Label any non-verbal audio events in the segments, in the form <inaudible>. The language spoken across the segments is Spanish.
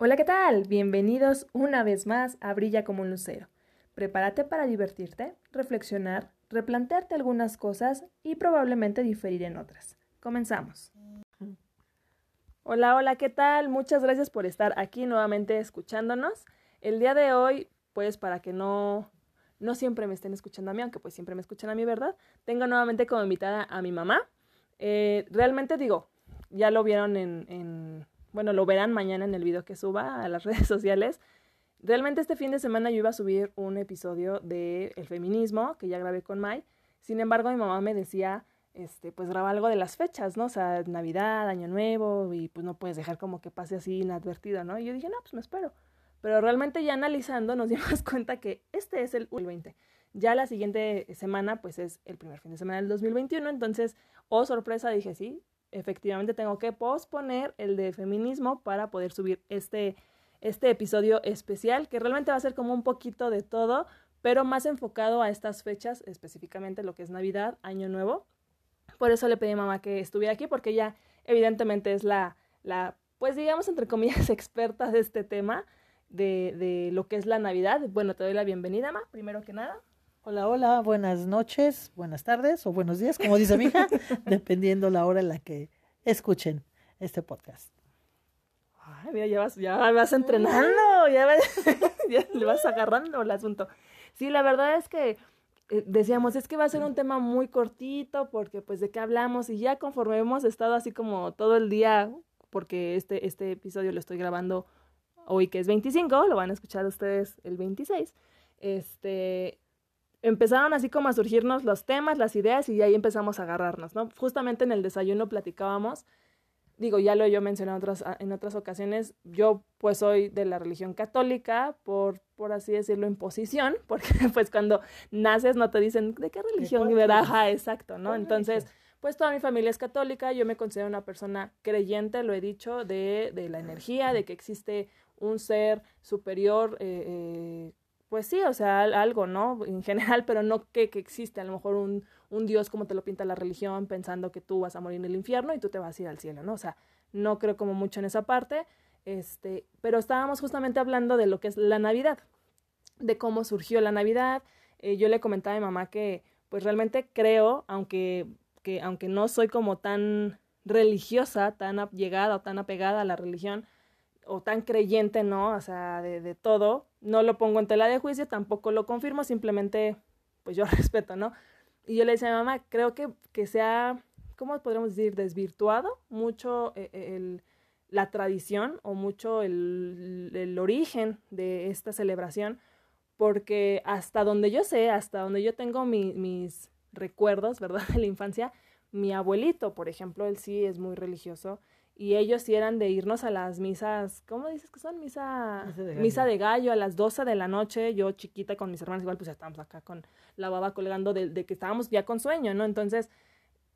Hola, ¿qué tal? Bienvenidos una vez más a Brilla como un lucero. Prepárate para divertirte, reflexionar, replantearte algunas cosas y probablemente diferir en otras. Comenzamos. Hola, hola, ¿qué tal? Muchas gracias por estar aquí nuevamente escuchándonos. El día de hoy, pues para que no, no siempre me estén escuchando a mí, aunque pues siempre me escuchan a mí, ¿verdad? Tengo nuevamente como invitada a mi mamá. Eh, realmente digo, ya lo vieron en, en, bueno, lo verán mañana en el video que suba a las <laughs> redes sociales. Realmente este fin de semana yo iba a subir un episodio de el feminismo, que ya grabé con Mai. Sin embargo, mi mamá me decía, este, pues graba algo de las fechas, ¿no? O sea, Navidad, Año Nuevo, y pues no puedes dejar como que pase así inadvertido, ¿no? Y yo dije, no, pues me espero. Pero realmente ya analizando nos <laughs> dimos cuenta que este es el 2020. Ya la siguiente semana, pues es el primer fin de semana del 2021. Entonces, oh sorpresa, dije, sí, efectivamente tengo que posponer el de feminismo para poder subir este, este episodio especial, que realmente va a ser como un poquito de todo, pero más enfocado a estas fechas, específicamente lo que es Navidad, Año Nuevo. Por eso le pedí a mamá que estuviera aquí, porque ella evidentemente es la, la pues digamos, entre comillas, <laughs> experta de este tema, de, de lo que es la Navidad. Bueno, te doy la bienvenida, Ma, primero que nada. Hola, hola, buenas noches, buenas tardes o buenos días, como dice mi hija, <laughs> dependiendo la hora en la que escuchen este podcast. Ay, mira, ya vas, ya vas entrenando, ya, vas, <laughs> ya le vas agarrando el asunto. Sí, la verdad es que eh, decíamos, es que va a ser un tema muy cortito, porque pues de qué hablamos, y ya conforme hemos estado así como todo el día, porque este, este episodio lo estoy grabando hoy que es 25, lo van a escuchar ustedes el 26, este, empezaron así como a surgirnos los temas, las ideas y ahí empezamos a agarrarnos, ¿no? Justamente en el desayuno platicábamos, digo, ya lo he yo mencionado en otras, en otras ocasiones, yo pues soy de la religión católica, por, por así decirlo, en posición, <laughs> porque pues cuando naces no te dicen de qué religión, ajá, exacto, ¿no? Entonces, pues toda mi familia es católica, yo me considero una persona creyente, lo he dicho, de, de la energía, de que existe un ser superior, eh, eh, pues sí, o sea, algo, ¿no? En general, pero no que, que existe a lo mejor un, un Dios como te lo pinta la religión, pensando que tú vas a morir en el infierno y tú te vas a ir al cielo, ¿no? O sea, no creo como mucho en esa parte, este, pero estábamos justamente hablando de lo que es la Navidad, de cómo surgió la Navidad. Eh, yo le comentaba a mi mamá que, pues realmente creo, aunque, que, aunque no soy como tan religiosa, tan llegada o tan apegada a la religión, o tan creyente, ¿no? O sea, de, de, todo. No lo pongo en tela de juicio, tampoco lo confirmo, simplemente, pues yo <laughs> respeto, ¿no? Y yo le decía a mi mamá, creo que, que se ha, ¿cómo podríamos decir? Desvirtuado mucho eh, el, la tradición o mucho el, el origen de esta celebración, porque hasta donde yo sé, hasta donde yo tengo mi, mis recuerdos, ¿verdad? <laughs> De la infancia, mi abuelito, por ejemplo, él sí es muy religioso y ellos sí eran de irnos a las misas, ¿cómo dices que son? Misa, misa, de, gallo. misa de gallo a las 12 de la noche, yo chiquita con mis hermanos, igual pues ya estábamos acá con la baba colgando de, de que estábamos ya con sueño, ¿no? Entonces,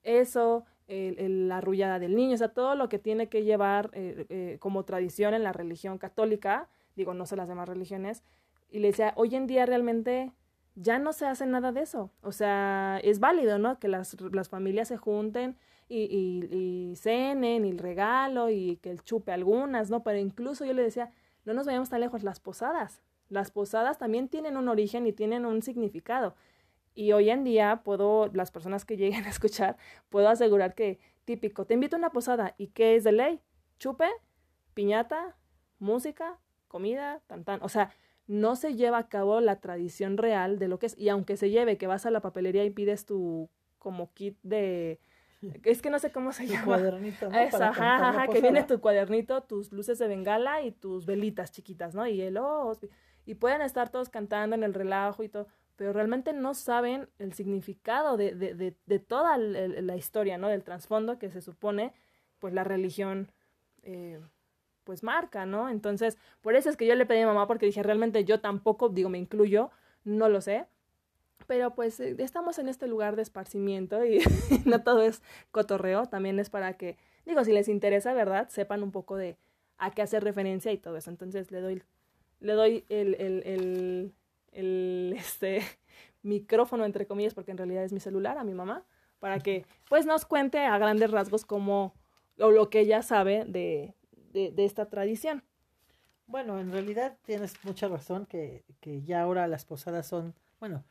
eso, el, el, la arrullada del niño, o sea, todo lo que tiene que llevar eh, eh, como tradición en la religión católica, digo, no sé las demás religiones, y le decía, hoy en día realmente ya no se hace nada de eso, o sea, es válido, ¿no? Que las, las familias se junten, y, y, y cenen y el regalo y que el chupe algunas, ¿no? Pero incluso yo le decía, no nos vayamos tan lejos, las posadas. Las posadas también tienen un origen y tienen un significado. Y hoy en día puedo, las personas que lleguen a escuchar, puedo asegurar que típico, te invito a una posada y ¿qué es de ley? Chupe, piñata, música, comida, tan tan. O sea, no se lleva a cabo la tradición real de lo que es. Y aunque se lleve, que vas a la papelería y pides tu como kit de, es que no sé cómo se tu llama. cuadernito, ¿no? Esa, ajá, ajá, que viene tu cuadernito, tus luces de bengala y tus velitas chiquitas, ¿no? Y el oh, y pueden estar todos cantando en el relajo y todo, pero realmente no saben el significado de, de, de, de toda la historia, ¿no? Del trasfondo que se supone, pues la religión, eh, pues marca, ¿no? Entonces, por eso es que yo le pedí a mamá, porque dije, realmente yo tampoco, digo, me incluyo, no lo sé, pero pues eh, estamos en este lugar de esparcimiento y <laughs> no todo es cotorreo, también es para que, digo, si les interesa, ¿verdad? Sepan un poco de a qué hacer referencia y todo eso. Entonces le doy, le doy el, el, el, <laughs> este, micrófono, entre comillas, porque en realidad es mi celular, a mi mamá, para que pues nos cuente a grandes rasgos cómo, o lo que ella sabe de, de, de esta tradición. Bueno, en realidad tienes mucha razón que, que ya ahora las posadas son, bueno,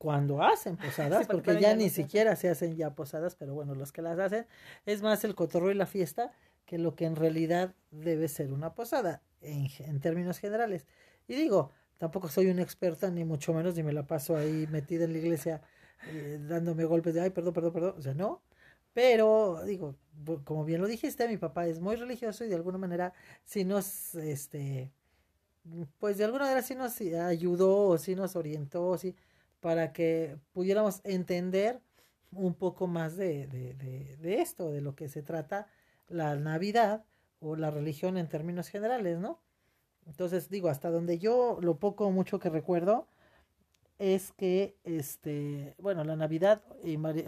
cuando hacen posadas, Sí, porque ya ni siquiera se hacen ya posadas, pero bueno, los que las hacen es más el cotorreo y la fiesta que lo que en realidad debe ser una posada en, en términos generales. Y digo, tampoco soy una experta, ni mucho menos, ni me la paso ahí metida en la iglesia eh, dándome golpes de, ay, perdón, perdón, perdón, o sea, no. Pero, digo, como bien lo dijiste, mi papá es muy religioso y de alguna manera sí nos, este, pues de alguna manera sí nos ayudó o sí nos orientó, sí, para que pudiéramos entender un poco más de, de, de, esto, de lo que se trata la Navidad o la religión en términos generales, ¿no? Entonces, digo, hasta donde yo lo poco o mucho que recuerdo es que, este, bueno, la Navidad,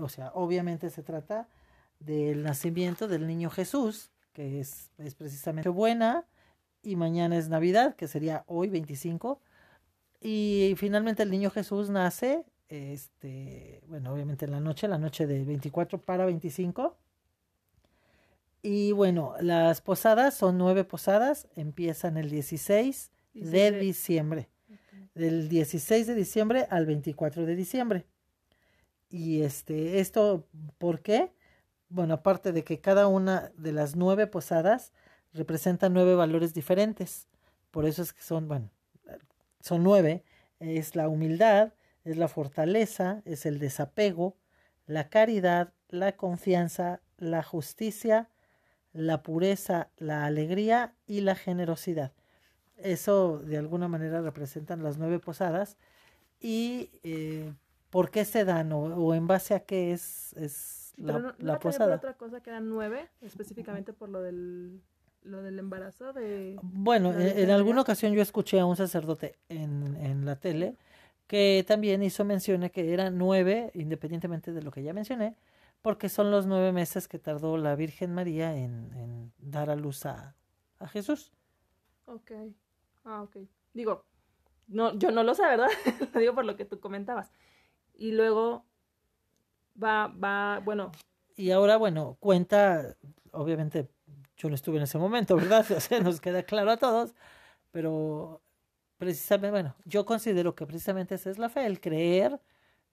o sea, obviamente se trata del nacimiento del niño Jesús, que es, es precisamente buena, y mañana es Navidad, que sería hoy 25, y finalmente el niño Jesús nace, este, bueno, obviamente en la noche, la noche de 24 para 25. Y bueno, las posadas son nueve posadas, empiezan el 16 de 16 de- diciembre, del 16 de diciembre al 24 de diciembre. Y este, esto, ¿por qué? Bueno, aparte de que cada una de las nueve posadas representa nueve valores diferentes. Por eso es que son, bueno, son nueve. Es la humildad, es la fortaleza, es el desapego, la caridad, la confianza, la justicia, la pureza, la alegría y la generosidad. Eso de alguna manera representan las nueve posadas. ¿Y eh, por qué se dan o, o en base a qué es, es la, Pero no, la no posada? otra cosa que eran nueve, específicamente por lo del, lo del embarazo de... Bueno, la en, alguna ocasión yo escuché a un sacerdote en, en la tele que también hizo mención que eran nueve, independientemente de lo que ya mencioné, porque son los nueve meses que tardó la Virgen María en, en dar a luz a, a Jesús. Ok. Ah, ok. Digo, no, yo no lo sé, ¿verdad? <laughs> lo digo por lo que tú comentabas. Y luego va, va, bueno, Y ahora, bueno, cuenta, obviamente yo no estuve en ese momento, ¿verdad? <laughs> O nos queda claro a todos, pero precisamente, bueno, yo considero que precisamente esa es la fe, el creer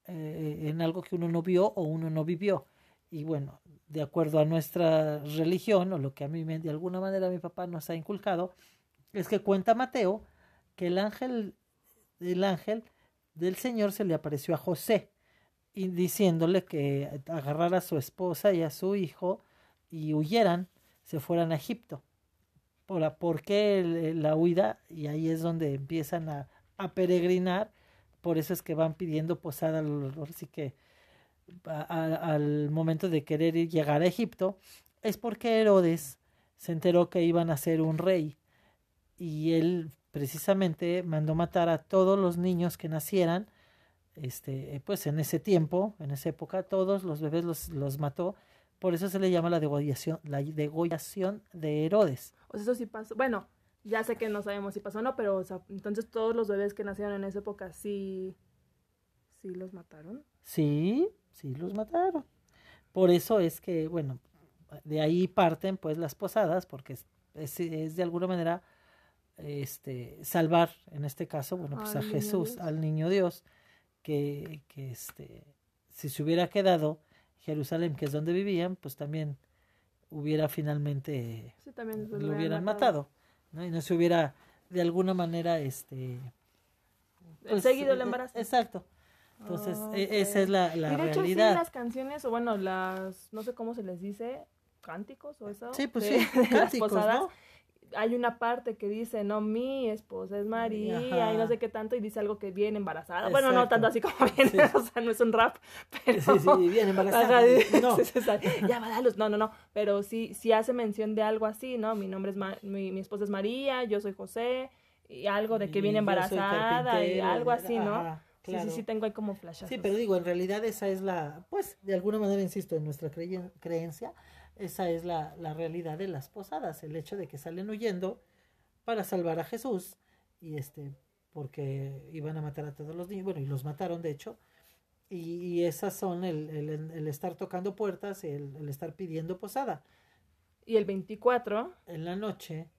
eh, en algo que uno no vio o uno no vivió. Y bueno, de acuerdo a nuestra religión, o lo que a mí me- de alguna manera mi papá nos ha inculcado, es que cuenta Mateo que el ángel, el ángel del Señor se le apareció a José y diciéndole que agarrara a su esposa y a su hijo y huyeran, se fueran a Egipto. ¿Por, la- ¿por qué la huida? Y ahí es donde empiezan a, a peregrinar, por eso es que van pidiendo posada, al- ahora sí que al momento de querer ir, llegar a Egipto, es porque Herodes se enteró que iban a ser un rey y él precisamente mandó matar a todos los niños que nacieran este, pues en ese tiempo, en esa época, todos los bebés los, los mató. Por eso se le llama la degollación, la degollación de Herodes. o sea, eso sí pasó. Bueno, ya sé que no sabemos si pasó o no, pero o sea, entonces todos los bebés que nacieron en esa época sí, sí los mataron. Sí, sí los mataron. Por eso es que, bueno, de ahí parten pues las posadas, porque es, es, es de alguna manera este salvar, en este caso, bueno, pues Al a Jesús, Dios. al niño Dios, que, que este, si se hubiera quedado Jerusalén, que es donde vivían, pues también hubiera finalmente Sí, también pues, lo hubieran matado, ¿no? Y no se hubiera de alguna manera este El seguido el eh, embarazo. Exacto. Entonces, Ah, e- esa es la, la y de hecho, sí, realidad. las canciones, o bueno, las, no sé cómo se les dice, cánticos o eso. Sí, pues de- sí, <laughs> de las cánticos, posadas, ¿no? Hay una parte que dice, no, mi esposa es María, y no sé qué tanto, y dice algo que viene embarazada. Bueno, no tanto así como viene, Sí. <laughs> o sea, no es un rap, pero... Sí, sí, bien embarazada. Ajá, No, ya va a dar luz. No, no, no. Pero sí, sí hace mención de algo así, ¿no? Mi nombre es Ma- mi, mi esposa es María, yo soy José, y algo de que y viene embarazada y algo así, ¿no? ajá, Sí, claro. sí, sí, tengo ahí como flashazos. Sí, pero digo, en realidad esa es la, pues, de alguna manera, insisto, en nuestra creencia, esa es la, la realidad de las posadas, el hecho de que salen huyendo para salvar a Jesús, y este, porque iban a matar a todos los niños, bueno, y los mataron, de hecho, y, y esas son el, el, el estar tocando puertas, el, el estar pidiendo posada. Y el 24, En la noche,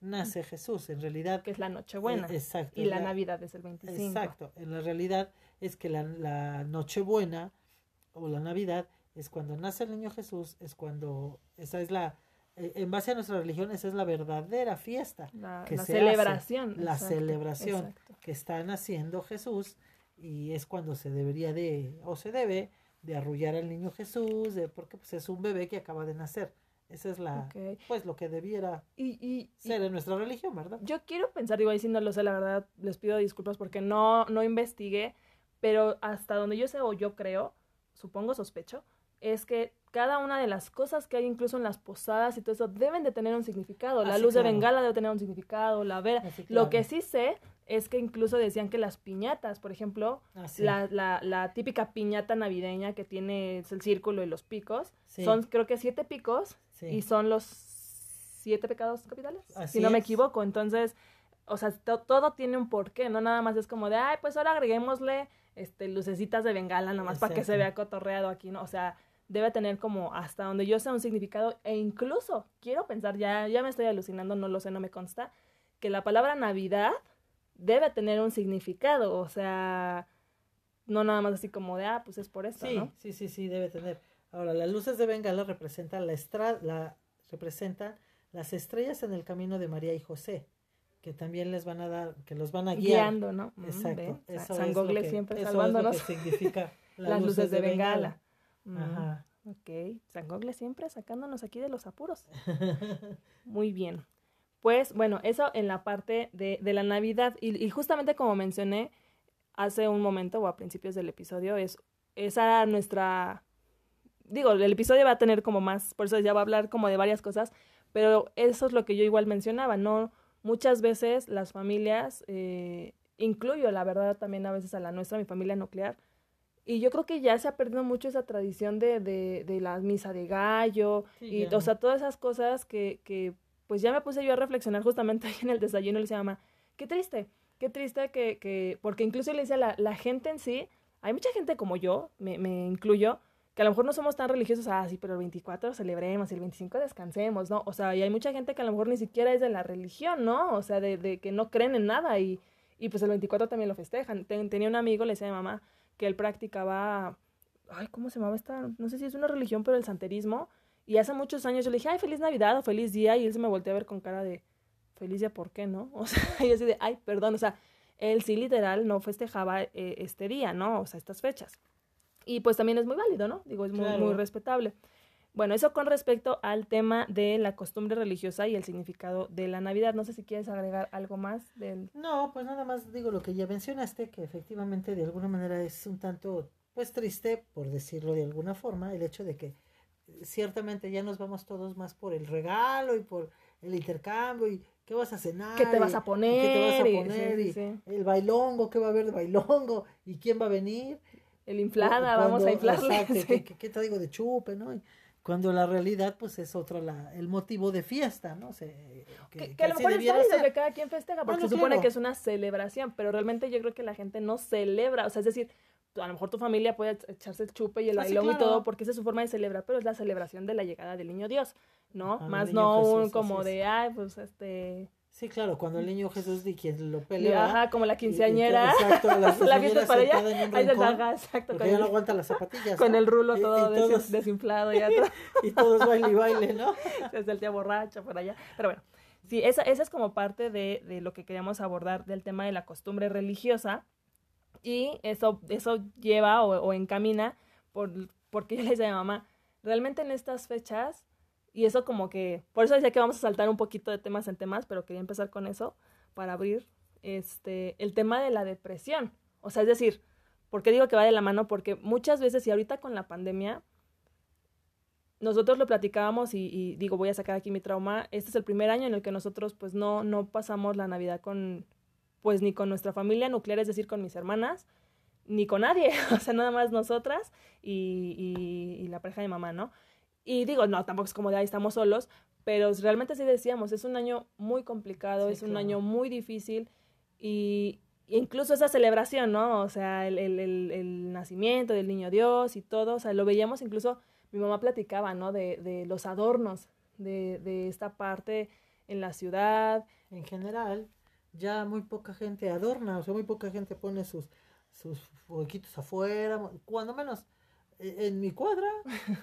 nace Jesús. En realidad. Que es la Nochebuena. Eh, exacto. Y la, Navidad es el 25. Exacto. En la realidad es que la, la Nochebuena o la Navidad es cuando nace el niño Jesús, es cuando. Esa es la. eh, En base a nuestra religión, esa es la verdadera fiesta. La, que la se celebración. hace, la exacto, celebración exacto. que está naciendo Jesús y es cuando se debería de, o se debe, de arrullar al niño Jesús, de, porque pues es un bebé que acaba de nacer. Esa es la, pues lo que debiera Y, y- y ser en nuestra religión, ¿verdad? yo quiero pensar, digo, ahí sí no lo sé, la verdad, les pido disculpas porque no, no investigué, pero hasta donde yo sé o yo creo, supongo, sospecho, es que cada una de las cosas que hay incluso en las posadas y todo eso deben de tener un significado. La luz claro. de bengala debe tener un significado, la vera. Así, Lo claro. que sí sé es que incluso decían que las piñatas, por ejemplo, la, la, la típica piñata navideña que tiene el círculo y los picos, Sí. son creo que siete picos sí. y son los siete pecados capitales, Así si no me equivoco. Entonces, o sea, to- todo tiene un porqué, no nada más es como de, ay, pues ahora agreguémosle este, lucecitas de bengala nomás para que se vea cotorreado aquí, ¿no? O sea, debe tener como hasta donde yo sé un significado e incluso quiero pensar, ya, ya me estoy alucinando, no lo sé, no me consta, que la palabra Navidad debe tener un significado, o sea, no nada más así como de, ah, pues es por esto, Sí, ¿no? sí, sí, sí, debe tener. Ahora, las luces de Bengala representan la estra la representan las estrellas en el camino de María y José, que también les van a dar, que los van a guiar. Guiando, ¿no? Mm, Exacto. Eso San es Gogle que- siempre eso salvándonos. Es lo que significa <laughs> las luces de bengala. Ajá. Ok, San Gogle siempre sacándonos aquí de los apuros. <laughs> Muy bien. Pues bueno, eso en la parte de, de la Navidad. Y, y justamente como mencioné hace un momento o a principios del episodio, es esa nuestra... Digo, el episodio va a tener como más, por eso ya va a hablar como de varias cosas, pero eso es lo que yo igual mencionaba, ¿no? Muchas veces las familias, eh, incluyo la verdad también a veces a la nuestra, mi familia nuclear, y yo creo que ya se ha perdido mucho esa tradición de, de, de la misa de gallo Sí, y, ya. o sea, todas esas cosas que, que, pues ya me puse yo a reflexionar justamente <laughs> ahí en el desayuno y le decía mamá, qué triste, qué triste que, que porque incluso le decía, la, la gente en sí, hay mucha gente como yo, me, me incluyo, que a lo mejor no somos tan religiosos, ah, sí, pero el 24 celebremos, el 25 descansemos, ¿no? O sea, y hay mucha gente que a lo mejor ni siquiera es de la religión, ¿no? O sea, de, de que no creen en nada y, y pues el 24 también lo festejan. Ten- tenía un amigo, le decía a mi mamá, que él practicaba, ay, ¿cómo se llamaba esta? No sé si es una religión, pero el santerismo. Y hace muchos años yo le dije, ay, feliz Navidad o feliz día, y él se me volteó a ver con cara de, feliz día, ¿por qué no? <laughs> O sea, yo así de, ay, perdón, o sea, él sí literal no festejaba eh, este día, ¿no? O sea, estas fechas. Y pues también es muy válido, ¿no? Digo, es muy, Claro. muy respetable. Bueno, eso con respecto al tema de la costumbre religiosa y el significado de la Navidad. No sé si quieres agregar algo más del... No, pues nada más digo lo que ya mencionaste, que efectivamente de alguna manera es un tanto, pues triste, por decirlo de alguna forma, el hecho de que eh, ciertamente ya nos vamos todos más por el regalo y por el intercambio y qué vas a cenar. ¿Qué te vas a poner? ¿Qué te vas a poner? y sí, sí. el bailongo, ¿qué va a haber de bailongo? ¿Y quién va a venir? El inflada, Cuando- vamos a inflarle. <laughs> exacto. ¿qué, qué, qué traigo de chupe, no? Y cuando la realidad, pues es otro la, el motivo de fiesta, ¿no? Se- Que, que a lo mejor es válido que cada quien festeja, porque Bueno, se supone claro. que es una celebración, pero realmente yo creo que la gente no celebra, o sea, es decir, a lo mejor tu familia puede ech- echarse el chupe y el Ah, sí, bailón y todo, porque esa es su forma de celebrar, pero es la celebración de la llegada del niño Dios, ¿no? Del Más no un como de, ay, pues este, Sí, claro, cuando el niño Jesús di quien lo pelea. ajá, como la y- y- quinceañera, exacto, <laughs> la la fiesta quinceañera es para ella, ahí se haga, exacto, Porque con ya el, no aguanta las zapatillas. con ¿no? el rulo Y- todo y todos- desinflado y atrás. <laughs> Y todos baile y baile, ¿no? <laughs> desde el tía borracha por allá. Pero bueno, sí, esa, esa es como parte de, de lo que queríamos abordar del tema de la costumbre religiosa. Y eso, eso lleva o, o encamina por, porque yo le decía a mi mamá, realmente en estas fechas, y eso como que, por eso decía que vamos a saltar un poquito de temas en temas, pero quería empezar con eso para abrir este, el tema de la depresión. O sea, es decir, ¿por qué digo que va de la mano? Porque muchas veces, y ahorita con la pandemia, nosotros lo platicábamos y, digo, voy a sacar aquí mi trauma. Este es el primer año en el que nosotros pues no, no pasamos la Navidad con, pues ni con nuestra familia nuclear, es decir, con mis hermanas, ni con nadie, <laughs> o sea, nada más nosotras y, y, y la pareja de mamá, ¿no? Y digo, no, tampoco es como de ahí estamos solos, pero realmente sí decíamos, es un año muy complicado, Sí, es un año muy difícil y incluso esa celebración, ¿no? O sea, el, el, el, el nacimiento del niño Dios y todo, o sea, lo veíamos incluso, mi mamá platicaba, ¿no? De, de los adornos, de, de esta parte en la ciudad. En general, ya muy poca gente adorna, o sea, muy poca gente pone sus, sus huequitos afuera, cuando menos e, en mi cuadra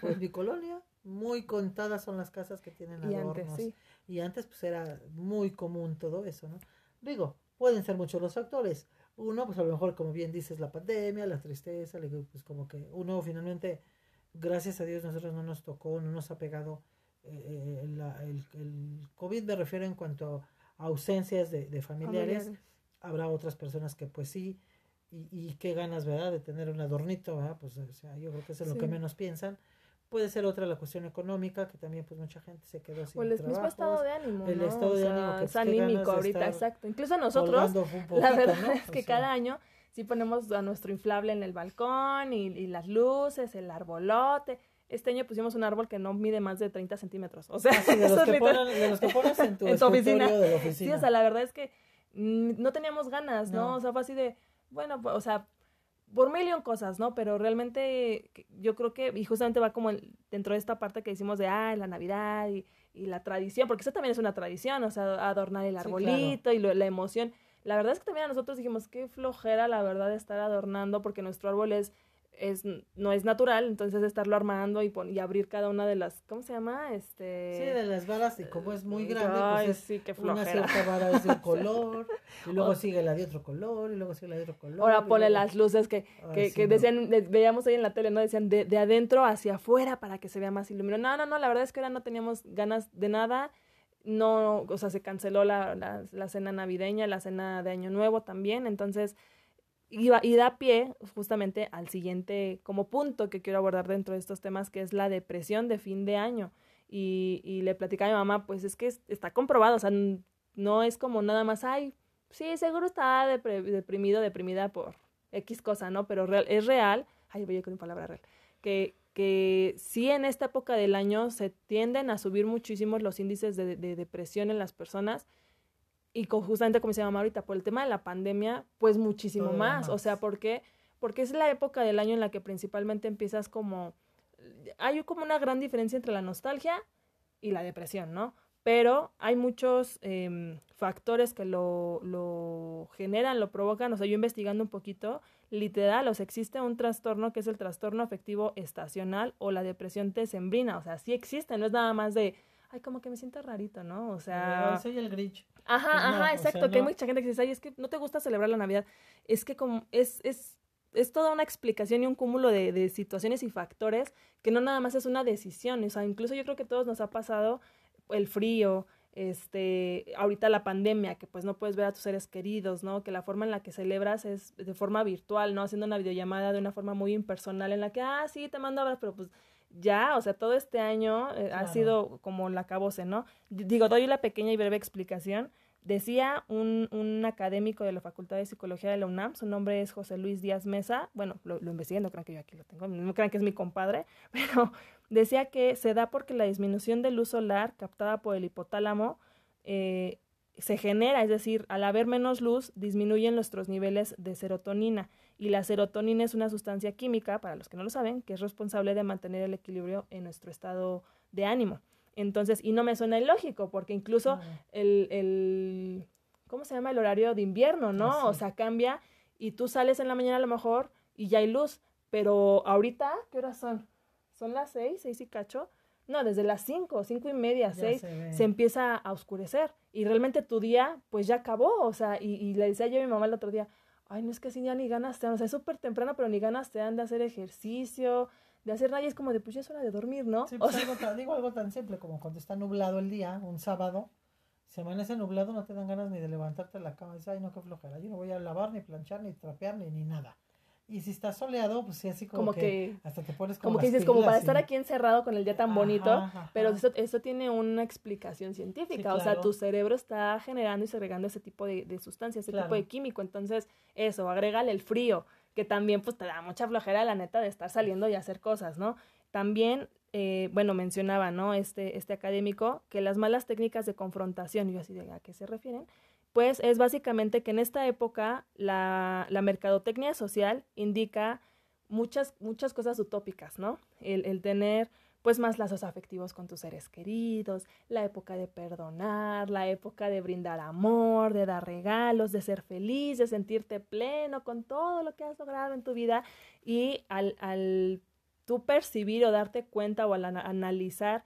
o en mi colonia, muy contadas son las casas que tienen adornos. Y antes, pues era muy común todo eso, ¿no? Digo, pueden ser muchos los factores. Uno, pues a lo mejor, como bien dices, la pandemia, la tristeza, pues como que uno finalmente, gracias a Dios, nosotros no nos tocó, no nos ha pegado eh, el, el, COVID, me refiero en cuanto a ausencias de, de familiares. Habrá otras personas que pues sí, y, y qué ganas, ¿verdad?, de tener un adornito, ¿verdad? Pues o sea, yo creo que eso es lo que menos piensan. Puede ser otra la cuestión económica, que también pues mucha gente se quedó sin O el mismo estado de ánimo, El estado de ánimo. Que, es anímico ahorita, exacto. Incluso nosotros, <laughs> la verdad es que cada año sí ponemos a nuestro inflable en el balcón y, y, las luces, el arbolote. Este año pusimos un árbol que no mide más de 30 centímetros. O sea, ah, de, <laughs> los que ponen, de, los que pones en <laughs> tu, oficina. De oficina. Sí, o sea, la verdad es que no teníamos ganas, ¿no? O sea, fue así de, bueno, pues, o sea, por millón cosas, ¿no? Pero realmente yo creo que, y justamente va como dentro de esta parte que decimos de, ah, la Navidad y, y la tradición, porque eso también es una tradición, o sea, adornar el arbolito y la emoción. La verdad es que también a nosotros dijimos, qué flojera la verdad de estar adornando, porque nuestro árbol es es, no es natural, entonces estarlo armando y, y abrir cada una de las, ¿cómo se llama? Este... Sí, de las varas, y como es muy grande, Ay, pues sí, qué una cierta vara es de un <laughs> color, y luego sigue la de otro color, y luego sigue la de otro color. Ahora pone las luces que, que, que decían, veíamos ahí en la tele, ¿no? Decían de, de adentro hacia afuera para que se vea más iluminado. No, no, no, la verdad es que ahora no teníamos ganas de nada, no, o sea, se canceló la, la, la cena navideña, la cena de Año Nuevo también, entonces y, y da pie justamente al siguiente como punto que quiero abordar dentro de estos temas, que es la depresión de fin de año. Y, y le platicaba a mi mamá, pues es que está comprobado, o sea, no es como nada más, ay, sí, seguro está deprimido, deprimida por X cosa, ¿no? Pero real, es real, ay, voy a con palabra real, que, que sí en esta época del año se tienden a subir muchísimo los índices de depresión en las personas y justamente como se llama ahorita, por el tema de la pandemia, pues muchísimo más. O sea, ¿por qué? Porque es la época del año en la que principalmente empiezas como... Hay como una gran diferencia entre la nostalgia y la depresión, ¿no? Pero hay muchos eh, factores que lo, lo generan, lo provocan. O sea, yo investigando un poquito, literal, o sea, existe un trastorno que es el trastorno afectivo estacional o la depresión tesembrina. O sea, sí existe, no es nada más de ay, como que me siento rarito, ¿no? O sea... soy el Grinch. Ajá, pues ajá, exacto, que hay mucha gente que dice, ay, es que no te gusta celebrar la Navidad. Es que como, es, es, es toda una explicación y un cúmulo de, de situaciones y factores que no nada más es una decisión. O sea, incluso yo creo que a todos nos ha pasado el frío, este, ahorita la pandemia, que pues no puedes ver a tus seres queridos, ¿no? Que la forma en la que celebras es de forma virtual, ¿no? Haciendo una videollamada de una forma muy impersonal en la que, ah, sí, te mando abrazos, pero pues ya, o sea, todo este año eh, ha sido como la cabose, ¿no? digo, doy la pequeña y breve explicación. Decía un, un académico de la Facultad de Psicología de la UNAM, su nombre es José Luis Díaz Mesa, bueno, lo, lo investigué, no crean que yo aquí lo tengo, no crean que es mi compadre, <laughs> pero decía que se da porque la disminución de luz solar captada por el hipotálamo eh, se genera, es decir, al haber menos luz, disminuyen nuestros niveles de serotonina. Y la serotonina es una sustancia química, para los que no lo saben, que es responsable de mantener el equilibrio en nuestro estado de ánimo. Entonces, y no me suena ilógico, porque incluso el, el, ¿cómo se llama? El horario de invierno, ¿no? Ah, o sea, cambia y tú sales en la mañana a lo mejor y ya hay luz, pero ahorita, ¿qué horas son? Son las seis, seis y cacho. No, desde las cinco, cinco y media, seis, se, empieza a oscurecer. Y realmente tu día, pues ya acabó. O sea, y, y le decía yo a mi mamá el otro día, ay, no es que así ya ni ganas te dan, o sea, es súper temprano, pero ni ganas te dan de hacer ejercicio, de hacer nada, y es como de, pues ya es hora de dormir, ¿no? Sí, pues algo tan, digo algo tan simple como cuando está nublado el día, un sábado, se amanece nublado, no te dan ganas ni de levantarte de la cama, dices, ay, no, qué flojera, yo no voy a lavar, ni planchar, ni trapear, ni, ni nada. Y si está soleado, pues sí, así como, que, hasta te pones como, como que dices, como para estar aquí encerrado con el día tan bonito, pero eso, eso, tiene una explicación científica, o sea, tu cerebro está generando y segregando ese tipo de, de sustancias, ese tipo de químico, entonces eso, agrégale el frío, que también pues te da mucha flojera la neta de estar saliendo y hacer cosas, ¿no? También, eh, bueno, mencionaba, ¿no? Este, este académico, que las malas técnicas de confrontación, y yo así de, ¿a qué se refieren? Pues es básicamente que en esta época la, la mercadotecnia social indica muchas, muchas cosas utópicas, ¿no? El, el, tener pues más lazos afectivos con tus seres queridos, la época de perdonar, la época de brindar amor, de dar regalos, de ser feliz, de sentirte pleno con todo lo que has logrado en tu vida y al, al tú percibir o darte cuenta o al analizar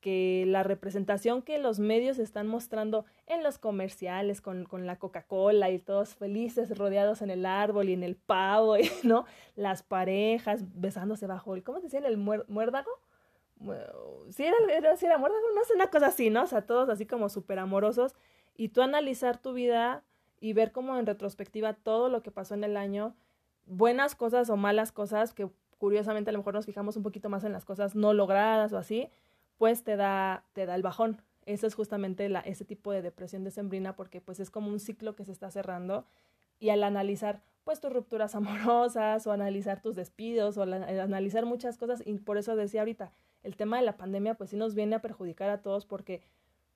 que la representación que los medios están mostrando en los comerciales con, con la Coca-Cola y todos felices rodeados en el árbol y en el pavo, <laughs> ¿no? Las parejas besándose bajo el, ¿cómo se decía? ¿El muérdago? Sí, era, era, era muérdago, no sé, una cosa así, ¿no? O sea, todos así como súper amorosos. Y tú analizar tu vida y ver como en retrospectiva todo lo que pasó en el año, buenas cosas o malas cosas, que curiosamente a lo mejor nos fijamos un poquito más en las cosas no logradas o así, pues te da, te da el bajón. Eso es justamente la, ese tipo de depresión decembrina porque pues es como un ciclo que se está cerrando y al analizar pues tus rupturas <laughs> amorosas o analizar tus despidos o analizar muchas cosas y por eso decía ahorita, el tema de la pandemia pues sí nos viene a perjudicar a todos porque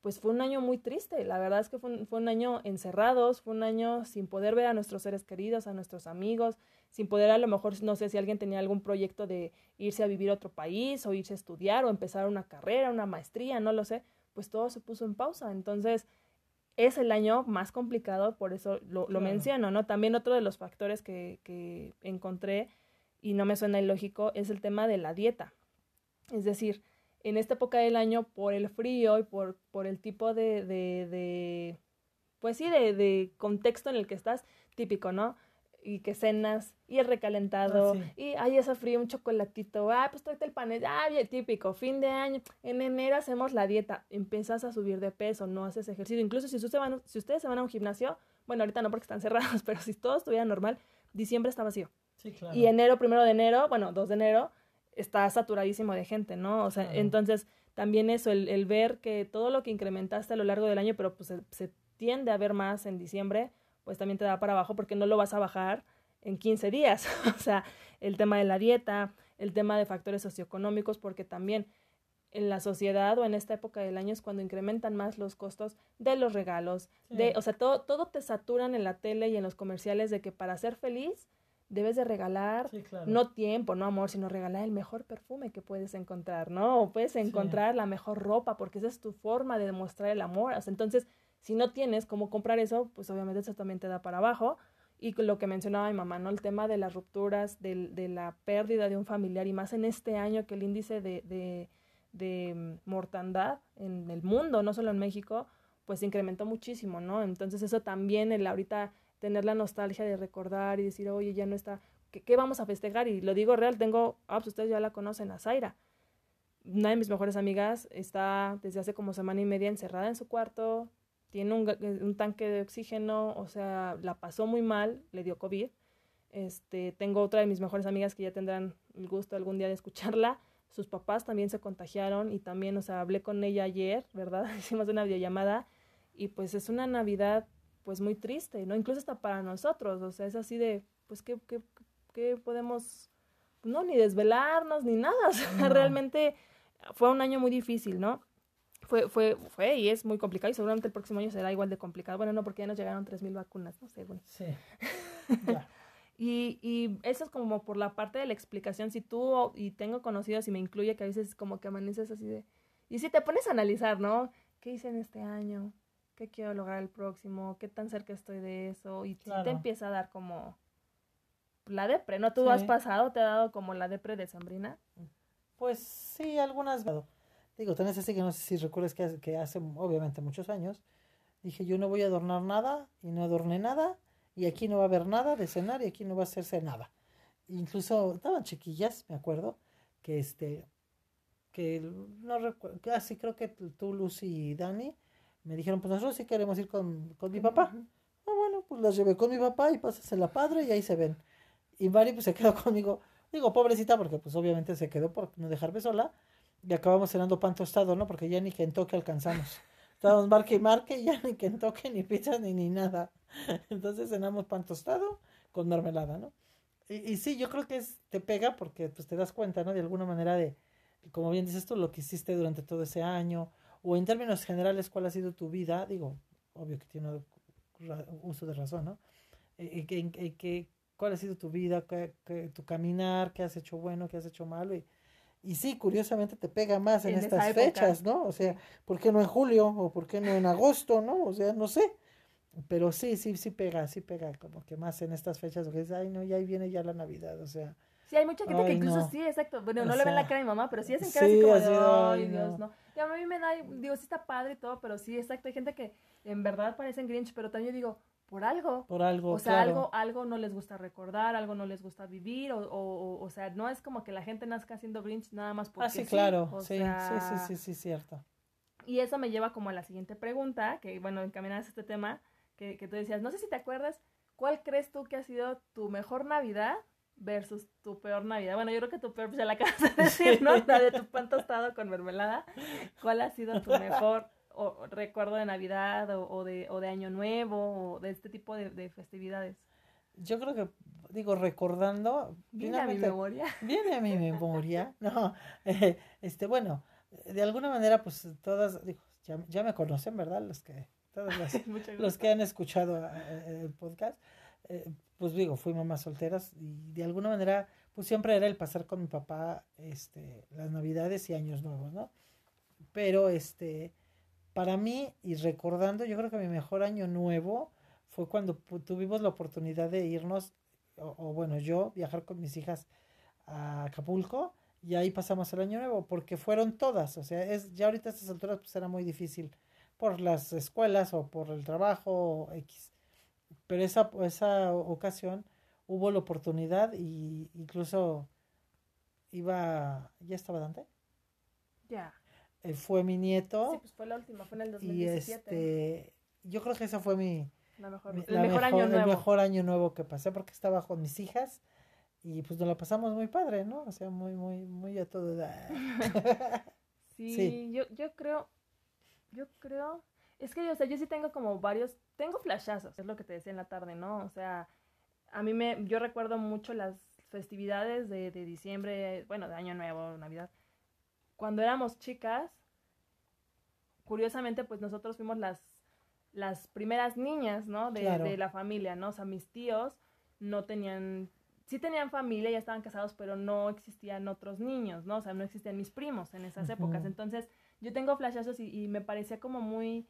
pues fue un año muy triste, la verdad es que fue fue un año encerrados, fue un año sin poder ver a nuestros seres queridos, a nuestros amigos, sin poder a lo mejor, no sé si alguien tenía algún proyecto de irse a vivir a otro país o irse a estudiar o empezar una carrera, una maestría, no lo sé, pues todo se puso en pausa. Entonces, es el año más complicado, por eso lo, lo menciono, ¿no? También otro de los factores que, que encontré y no me suena ilógico es el tema de la dieta. Es decir, en esta época del año, por el frío y por, por el tipo de, de, de pues sí, de, de contexto en el que estás, típico, ¿no? y que cenas y el recalentado ah, y ay esa frío un chocolatito ah pues tráete el pan ah bien típico fin de año en enero hacemos la dieta empiezas a subir de peso no haces ejercicio incluso si ustedes van si ustedes se van a un gimnasio bueno ahorita no porque están <laughs> cerrados pero si todo estuviera normal diciembre está vacío sí, claro. y enero primero de enero bueno 2 de enero está saturadísimo de gente no o sea entonces también eso el, el, ver que todo lo que incrementaste a lo largo del año pero pues se, se tiende a ver más en diciembre pues también te da para abajo porque no lo vas a bajar en 15 días. <laughs> o sea, el tema de la dieta, el tema de factores socioeconómicos, porque también en la sociedad o en esta época del año es cuando incrementan más los costos de los regalos, de, o sea, todo, todo te saturan en la tele y en los comerciales de que para ser feliz debes de regalar no tiempo, no amor, sino regalar el mejor perfume que puedes encontrar, ¿no? O puedes encontrar la mejor ropa, porque esa es tu forma de demostrar el amor. O sea, entonces, si no tienes cómo comprar eso, pues obviamente eso también te da para abajo. Y lo que mencionaba mi mamá, ¿no? El tema de las rupturas, de, de la pérdida de un familiar, y más en este año que el índice de, de, de mm, mortandad en el mundo, no solo en México, pues incrementó muchísimo, ¿no? Entonces eso también, el ahorita tener la nostalgia de recordar y decir, oye, ya no está, ¿qué, vamos a festejar? Y lo digo real, tengo, ah, pues ustedes ya la conocen, a Zaira. Una de mis mejores amigas está desde hace como semana y media encerrada en su cuarto, tiene un, eh, un, tanque de oxígeno, o sea, la pasó muy mal, le dio COVID. Este, tengo otra de mis mejores amigas que ya tendrán el gusto algún día de escucharla. Sus papás también se contagiaron y también, o sea, hablé con ella ayer, ¿verdad? <laughs> Hicimos una videollamada y pues es una Navidad pues muy triste, ¿no? Incluso hasta para nosotros, o sea, es así de, pues, ¿qué, qué, qué podemos, no, ni desvelarnos, ni nada, <laughs> o sea, realmente fue un año muy difícil, ¿no? fue, fue, fue y es muy complicado y seguramente el próximo año será igual de complicado. Bueno, no, porque ya nos llegaron 3.000 vacunas, ¿no? Según. Sí. <laughs> y, y eso es como por la parte de la explicación. Si tú, y tengo conocidos y me incluye que a veces como que amaneces así de... Y si te pones a analizar, ¿no? ¿Qué hice en este año? ¿Qué quiero lograr el próximo? ¿Qué tan cerca estoy de eso? Y si te empieza a dar como la depre, ¿no? ¿Tú has pasado, te ha dado como la depre de Sambrina? Pues sí, algunas Digo, tenés así que no sé si recuerdas que hace, que hace obviamente muchos años, dije yo no voy a adornar nada y no adorné nada y aquí no va a haber nada de cenar y aquí no va a hacerse nada. Incluso estaban chiquillas, me acuerdo, que este, que no recuerdo, casi creo que tú, Lucy y Dani me dijeron, pues nosotros sí queremos ir con, con mi papá. Ah, bueno, pues las llevé con mi papá y pasas la padre y ahí se ven. Y Mari pues se quedó <laughs> conmigo, digo, pobrecita, porque pues obviamente se quedó por no dejarme sola, y acabamos cenando pan tostado, ¿no? Porque ya ni Kentucky alcanzamos. <laughs> Estábamos marque y marque y ya ni Kentucky, ni pizza, ni, ni nada. <laughs> Entonces cenamos pan tostado con mermelada, ¿no? Y, y sí, yo creo que es, te pega porque pues te das cuenta, ¿no? De alguna manera de, como bien dices tú, lo que hiciste durante todo ese año, o en términos generales, cuál ha sido tu vida, digo, obvio que tiene uso de razón, ¿no? Y, que, que, cuál ha sido tu vida, que, tu caminar, qué has hecho bueno, qué has hecho malo, y, Y sí, curiosamente te pega más en, En estas fechas, ¿no? O sea, ¿por qué no en julio o por qué no en agosto, no? O sea, no sé. Pero sí, sí, sí pega, sí pega, como que más en estas fechas, porque dices, ay, no, ya ahí viene ya la Navidad, o sea, Sí, hay mucha gente que incluso no. sí, exacto. Bueno, O no le ven la sea, cara a mi mamá, pero sí hacen cara sí, así como de, ay, Dios, no". Y a mí me da, digo, sí está padre y todo, pero sí, exacto. Hay gente que en verdad parecen Grinch, pero también yo digo, por algo. por algo, O sea, claro. algo, algo no les gusta recordar, algo no les gusta vivir, o, o, o, o sea, no es como que la gente nazca siendo Grinch nada más porque Ah, sí, claro, o sí, sea, sí, sí, sí, sí, cierto. Y eso me lleva como a la siguiente pregunta, que bueno, encaminadas a este tema, que, que tú decías, no sé si te acuerdas, ¿cuál crees tú que ha sido tu mejor Navidad versus tu peor Navidad? Bueno, yo creo que tu peor pues, ya la acabas de <laughs> decir, ¿no? La de tu pan tostado con mermelada. ¿Cuál ha sido tu mejor o- recuerdo de Navidad o, o de, o de Año Nuevo o de este tipo de, de festividades? Yo creo que, digo, recordando, Viene a mi memoria. viene a mi memoria, no, eh, <laughs> este, bueno, de alguna manera, pues todas, digo, ya, ya me conocen, ¿verdad? Los que, todos los, <laughs> los que han escuchado eh, el podcast, eh, pues digo, fui mamás solteras y de alguna manera, pues siempre era el pasar con mi papá, este, las navidades y años nuevos, ¿no? Pero, este, para mí, y recordando, yo creo que mi mejor año nuevo fue cuando tuvimos la oportunidad de irnos, o, o bueno, yo viajar con mis hijas a Acapulco y ahí pasamos el año nuevo, porque fueron todas, o sea, es ya ahorita a estas alturas pues era muy difícil por las escuelas o por el trabajo o X. Pero esa, esa ocasión hubo la oportunidad y incluso iba, ya estaba Dante, Ya. Eh, fue mi nieto Sí, pues fue la última, fue en el y 2017. este, yo creo que esa fue mi, la mejor, mi- el la mejor año el nuevo. mejor año nuevo que pasé porque estaba con mis hijas y pues nos la pasamos muy padre, ¿no? O sea, muy, muy, muy a todo. <laughs> Sí, Sí. Yo, yo creo, yo creo, es que, o sea, yo sí tengo como varios, tengo flashazos, es lo que te decía en la tarde, ¿no? O sea, a mí me, yo recuerdo mucho las festividades de, de diciembre, bueno, de Año Nuevo, Navidad. Cuando éramos chicas, curiosamente, pues nosotros fuimos las, las primeras niñas, ¿no? De, Claro. de la familia, ¿no? O sea, mis tíos no tenían, sí tenían familia, ya estaban casados, pero no existían otros niños, ¿no? O sea, no existían mis primos en esas épocas. Entonces, yo tengo flashazos y, y me parecía como muy,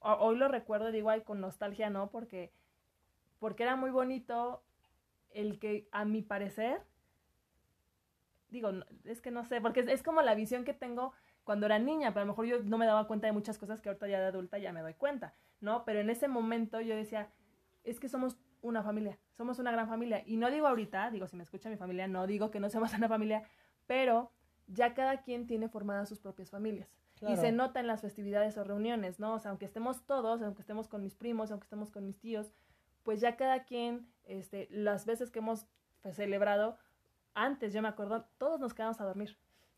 hoy lo recuerdo, digo, ay, con nostalgia, ¿no? Porque, porque era muy bonito el que, a mi parecer, digo, es que no sé, porque es, es como la visión que tengo cuando era niña, pero a lo mejor yo no me daba cuenta de muchas cosas que ahorita ya de adulta ya me doy cuenta, ¿no? Pero en ese momento yo decía, es que somos una familia, somos una gran familia. Y no digo ahorita, digo, si me escucha mi familia, no digo que no seamos <laughs> una familia, pero ya cada quien tiene formadas sus propias familias. Y se nota en las festividades o reuniones, ¿no? O sea, aunque estemos todos, aunque estemos con mis primos, aunque estemos con mis tíos, pues ya cada quien, este, las veces que hemos pues, celebrado, antes yo me acuerdo, todos nos quedamos a dormir.